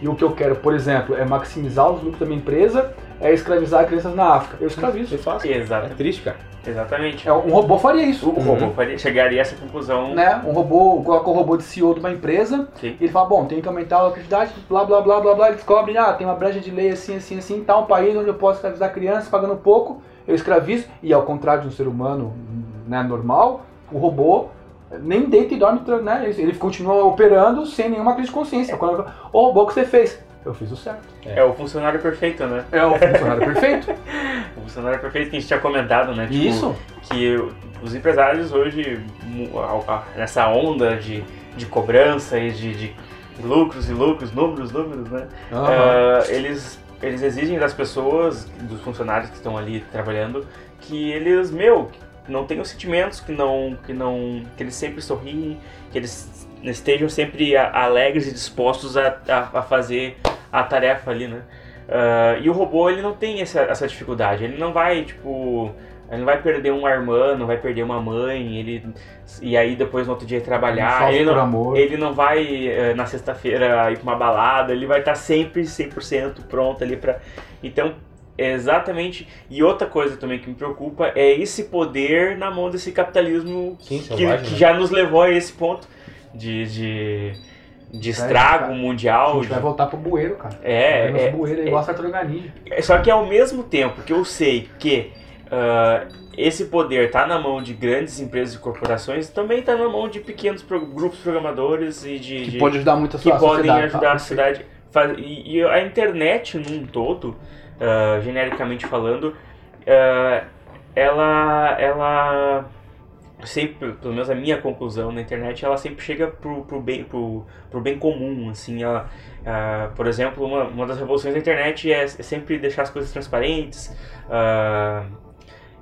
e o que eu quero, por exemplo, é maximizar os lucros da minha empresa, é escravizar crianças na África. Eu escravizo. É fácil. Exato. É triste, cara. Exatamente. É, um robô faria isso. O robô faria- chegaria a essa conclusão. né? Um robô, coloca um robô de CEO de uma empresa, Sim. e ele fala, bom, tem que aumentar a lucratividade, blá blá blá blá blá, ele descobre, ah, tem uma brecha de lei assim, assim, assim, tá um país onde eu posso escravizar crianças pagando pouco, eu escravizo, e ao contrário de um ser humano né, normal, o robô nem deita e dorme, né? Ele- Ele continua operando sem nenhuma crise de consciência. Quando, o robô que você fez? Eu fiz o certo. É o funcionário perfeito, né? É o funcionário perfeito. O funcionário perfeito que a gente tinha comentado, né? Tipo, Isso. que os empresários hoje, nessa onda de, de cobrança e de, de lucros e lucros, números, números, né? Aham. Ah, eles, eles exigem das pessoas, dos funcionários que estão ali trabalhando, que eles, meu, que não tenham sentimentos, que não, que não, que eles sempre sorriem, que eles estejam sempre alegres e dispostos a, a, a fazer a tarefa ali, né? Ah, e o robô, ele não tem essa, essa dificuldade, ele não vai, tipo... Ele não vai perder uma irmã, não vai perder uma mãe, ele e aí depois no outro dia trabalhar, ele não, ele não vai eh, na sexta-feira ir pra uma balada, ele vai estar sempre 100% pronto ali pra. Então, exatamente. E outra coisa também que me preocupa é esse poder na mão desse capitalismo Sim, que, selvagem, que né? já nos levou a esse ponto de, de, de estrago cara. A mundial. gente de- vai voltar pro bueiro, cara. É, é, bueiro, é igual a é, Só que ao mesmo tempo que eu sei que ah, esse poder está na mão de grandes empresas e corporações, também está na mão de pequenos pro- grupos programadores e de, Que de- pode ajudar muito a que sua podem sociedade. ajudar tá? a sociedade. Faz- E, e a internet num todo, ah, genericamente falando, ah, ela, ela sempre, pelo menos a minha conclusão na internet, ela sempre chega pro, pro, bem, pro, pro bem comum, assim, ela, ah, por exemplo, uma, uma das revoluções da internet é, é sempre deixar as coisas transparentes, ah,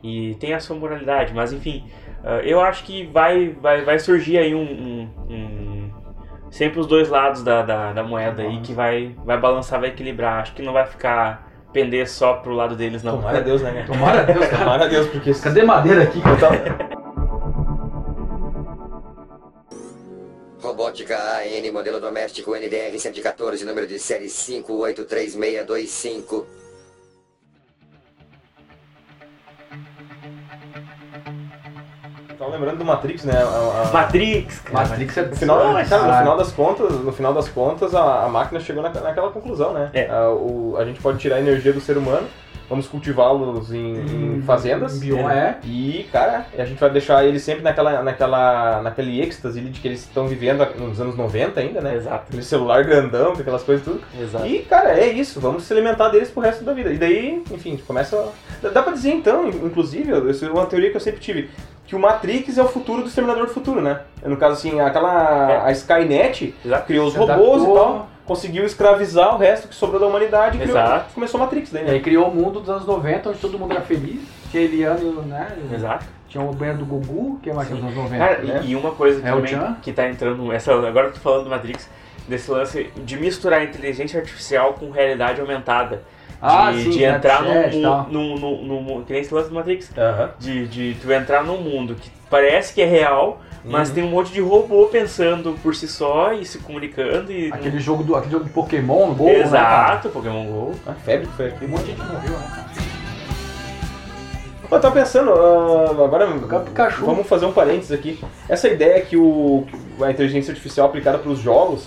e tem a sua moralidade, mas enfim, ah, eu acho que vai, vai, vai surgir aí um, um- um- sempre os dois lados da, da, da moeda aí que vai, vai balançar, vai equilibrar, acho que não vai ficar pender só pro lado deles não. Tomara a Deus, né? Tomara a Deus, cara. Tomara a Deus, porque... Cadê madeira aqui? Robótica AN, modelo doméstico NDR 114, número de série 583625. Lembrando do Matrix, né? A- a- Matrix, cara. Matrix é No final, Não, cara, no final das contas, no final das contas, a, a máquina chegou na, naquela conclusão, né? É. A, o- a gente pode tirar a energia do ser humano, vamos cultivá-los em, em fazendas. Em bioma, é. E, cara, a gente vai deixar eles sempre naquela, naquela, naquele êxtase de que eles estão vivendo nos anos 90 ainda, né? Exato. Aquele celular grandão, com aquelas coisas tudo. Exato. E, cara, é isso. Vamos se alimentar deles pro resto da vida. E daí, enfim, começa. Dá- Dá pra dizer então, inclusive, isso é uma teoria que eu sempre tive. Que o Matrix é o futuro do Exterminador do Futuro, né? No caso, assim, aquela. A Skynet Exato. criou os Se robôs adaptou. e tal, conseguiu escravizar o resto que sobrou da humanidade e criou, começou a Matrix daí, E né? aí criou o mundo dos anos 90, onde todo mundo era feliz. Tinha Eliane, né? Exato. Tinha o banheiro do Gugu, que é mais nos anos 90. Cara, né? e, e uma coisa que É o também que tá entrando, essa, agora eu tô falando do Matrix, desse lance de misturar inteligência artificial com realidade aumentada. Ah, de, sim, de entrar num, num, num, num, num- que nem esse lance do Matrix. De, de tu entrar num mundo que parece que é real, mas Uhum. tem um monte de robô pensando por si só e se comunicando e. Aquele jogo do, aquele jogo do Pokémon, Go, né? Exato, Pokémon GO. A febre que foi aqui. Tem um monte de gente que morreu, né? Eu tava pensando, ah, agora Pikachu. vamos fazer um parênteses aqui. Essa ideia que, o, que a inteligência artificial aplicada para os jogos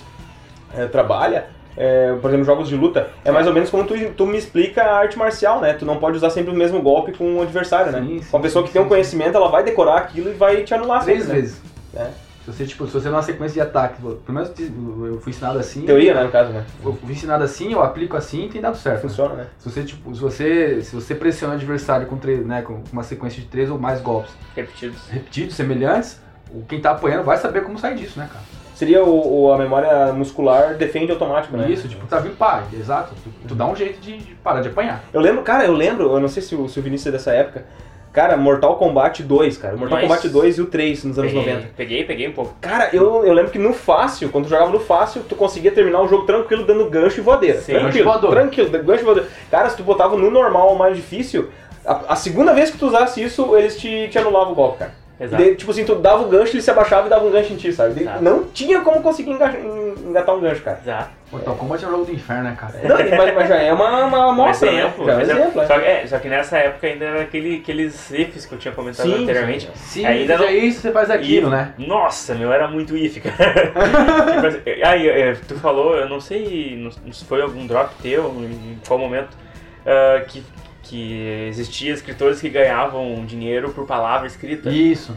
eh, trabalha, eh, por exemplo, jogos de luta, é mais ou menos como tu, tu me explica a arte marcial, né? Tu não pode usar sempre o mesmo golpe com o adversário, né? Sim, sim, Uma pessoa que sim, tem um sim. conhecimento, ela vai decorar aquilo e vai te anular Três sempre, né? vezes. É. Se você, tipo, se você numa sequência de ataques, pelo menos eu fui ensinado assim. Teoria, né, no caso, né? Eu fui ensinado assim, eu aplico assim e tem dado certo. Funciona, né? Se você, tipo, se você, se você pressiona o adversário com, três, né, com uma sequência de três ou mais golpes Repetidos. repetidos, semelhantes, o quem tá apanhando vai saber como sair disso, né, cara? Seria o, o- a memória muscular defende automático, né? Isso, tipo, tá vindo, pá, exato. Tu, tu dá um jeito de, de parar de apanhar. Eu lembro, cara, eu lembro, eu não sei se o, se o Vinícius é dessa época, cara, Mortal Kombat 2, cara. Mortal Mas- Kombat 2 e o 3 nos anos Peguei, 90. peguei, peguei um pouco. Cara, eu, eu lembro que no fácil, quando tu jogava no fácil, tu conseguia terminar o jogo tranquilo, dando gancho e voadeira. Sim. Gancho e Tranquilo, voador. tranquilo, gancho e voadeira. Cara, se tu botava no normal ou mais difícil, a, a segunda vez que tu usasse isso, eles te, te anulavam o golpe, cara. Exato. Daí, tipo assim, tu dava o gancho, ele se abaixava e dava um gancho em ti, sabe? Não tinha como conseguir enga- en- engatar um gancho, cara. Exato. Mortal Kombat é um jogo do inferno, né, cara? Não, mas, mas já é uma, uma Um amostra, né? exemplo. Já é um um exemplo. exemplo, é. Só, que, é, só que nessa época ainda era aquele, aqueles ifs que eu tinha comentado Sim, anteriormente. Se Ainda não- isso, você faz aquilo, E- né? Nossa, meu, era muito if, cara. Tipo assim, aí, é, tu falou, eu não sei não- se foi algum drop teu, em qual momento, ah, que, que existia escritores que ganhavam dinheiro por palavra escrita. Isso.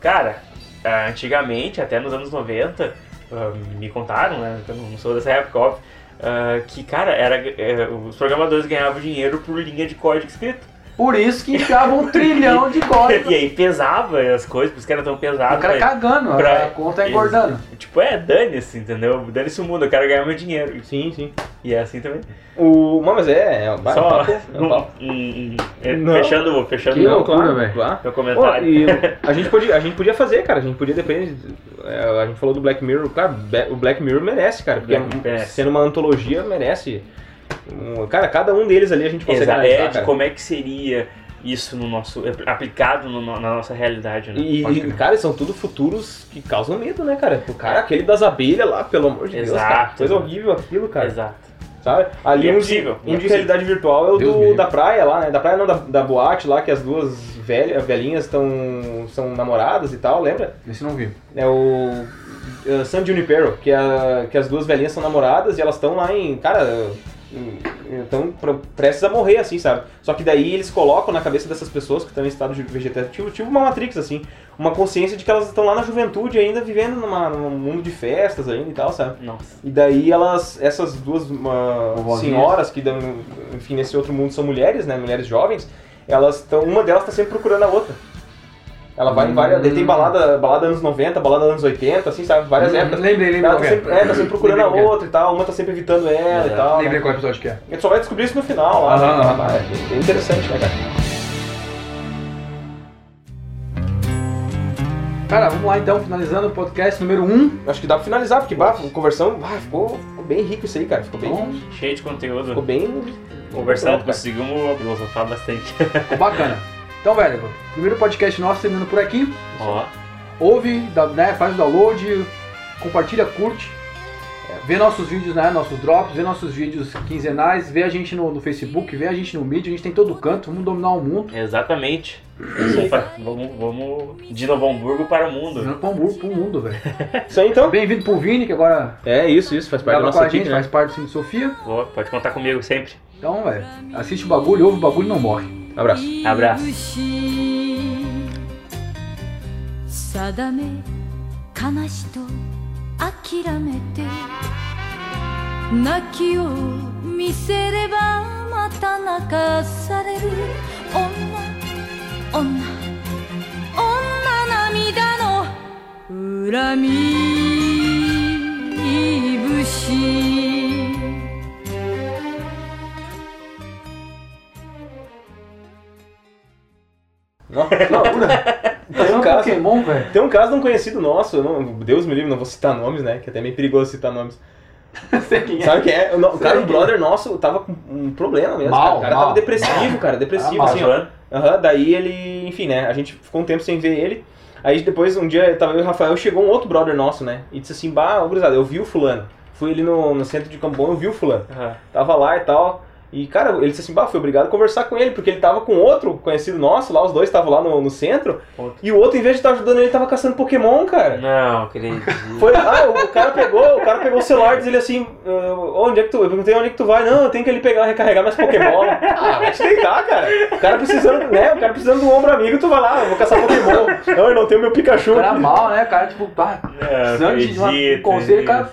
Cara, antigamente, até nos anos 90, ah, me contaram, né? Eu não sou dessa época, óbvio. ah, que, cara, era, é, os programadores ganhavam dinheiro por linha de código escrito. Por isso que enfiava um trilhão de códigos. E aí pesava as coisas, por isso que era tão pesado. O cara pra- cagando, pra- a conta é engordando. Tipo, é, dane-se, entendeu? Dane-se o mundo, eu quero ganhar meu dinheiro. Sim, sim. E é assim também. O... Mas é, é, vai, Só é um papo, é um um- papo. um- um- Não. fechando, fechando Que loucura, claro, velho. claro. meu Ó, comentário. e a, gente podia, a gente podia fazer, cara. A gente podia, depende. é, A gente falou do Black Mirror. Cara, o Black Mirror merece, cara. Porque Black merece. sendo uma antologia, merece. Um- Cara, cada um deles ali a gente consegue Exa- analisar, é, como é que seria isso no nosso. aplicado no- na nossa realidade, né? E, e, cara, são tudo futuros que causam medo, né, cara? O cara, aquele das abelhas lá, pelo amor de Deus, Exato. cara. Coisa horrível aquilo, cara. Exato. Sabe? Ali é um, possível, de, e é um de realidade virtual é o Deus do, da praia lá, né? Da praia não, da, da boate lá, que as duas velha, velhinhas estão são namoradas e tal, lembra? Esse não vi. É o uh, San Junipero, que, a, que as duas velhinhas são namoradas e elas estão lá em. Cara. Estão prestes a morrer, assim, sabe? Só que daí eles colocam na cabeça dessas pessoas que estão em estado de vegetativo, tipo uma Matrix, assim, uma consciência de que elas estão lá na juventude ainda, vivendo numa, num mundo de festas ainda e tal, sabe? Nossa. E daí elas, essas duas uma, Vovozinhas. senhoras que, dão, enfim, nesse outro mundo são mulheres, né? Mulheres jovens, elas estão. Uma delas está sempre procurando a outra. Ela vai em várias. daí Tem balada, balada anos 90, balada anos 80, assim, sabe? Várias Hum, épocas. Lembrei, lembrei Ela tá é. sempre, é, tá sempre procurando a Lembrei qual que outra e tal, uma tá sempre evitando ela e tal. é. Lembrei né? qual episódio que é. A gente só vai descobrir isso no final lá. Aham, né? aham. Mas É interessante, né, cara? Cara, vamos lá então, finalizando o podcast número 1. Acho que dá pra finalizar, porque bah, conversão, bah, ficou, ficou bem rico isso aí, cara. Ficou bem. Bom, Cheio de conteúdo. Ficou bem. Cara. conseguimos filosofar bastante. ficou bacana. Então, velho, primeiro podcast nosso terminando por aqui. Ó, Ouve, né, faz o download, compartilha, curte. É, Vê nossos vídeos, né? Nossos drops, vê nossos vídeos quinzenais, vê a gente no, no Facebook, vê a gente no Mídia, a gente tem todo canto, vamos dominar o mundo. exatamente. Vamos, vamos de Novo Hamburgo para o mundo. Vamos pro mundo, pro mundo, velho. Isso aí então. Bem-vindo pro Vini, que agora É isso, isso, faz parte da com nossa a gente, equipe, né? faz parte do Cine Sofia. Ó, pode contar comigo sempre. Então, velho, assiste o bagulho, ouve o bagulho e não morre. Abraço. Abraço. 定め悲しと諦めて泣きを見せればまた泣かされる女女女涙の恨み Não, Tem um um caso- Pokémon, velho. Tem um caso de um conhecido nosso, não, Deus me livre, não vou citar nomes, né? Que é até meio perigoso citar nomes. Sei quem é. Sabe quem é? O, no- o cara, o é. brother nosso tava com um problema mesmo. Mal, cara. O cara mal, tava depressivo, cara, depressivo, mal. assim, ó. Aham, daí ele, enfim, né? A gente ficou um tempo sem ver ele. Aí depois, um dia, tava eu e o Rafael, chegou um outro brother nosso, né? E disse assim, bah, ô, gurizada, eu vi o fulano. Fui ali no, no centro de Cambon, eu vi o fulano. Aham. Tava lá e tal. E, cara, ele disse assim, bah, fui obrigado a conversar com ele, porque ele tava com outro conhecido nosso, lá os dois estavam lá no, no centro. Outro. E o outro, em vez de estar ajudando ele, tava caçando Pokémon, cara. Não, acredito. Foi, ah, o cara pegou, o cara pegou o celular e disse ele assim, "Ah, onde é que tu, eu perguntei onde é que tu vai, não, eu tenho que ele pegar, recarregar minhas Pokémon. Ah, vai te deitar, cara. O cara precisando, né, o cara precisando do ombro amigo, tu vai lá, eu vou caçar Pokémon. Não, eu não tenho meu Pikachu. O cara mal, né? O cara, tipo, pá, Não, precisando de uma- um conselho, cara.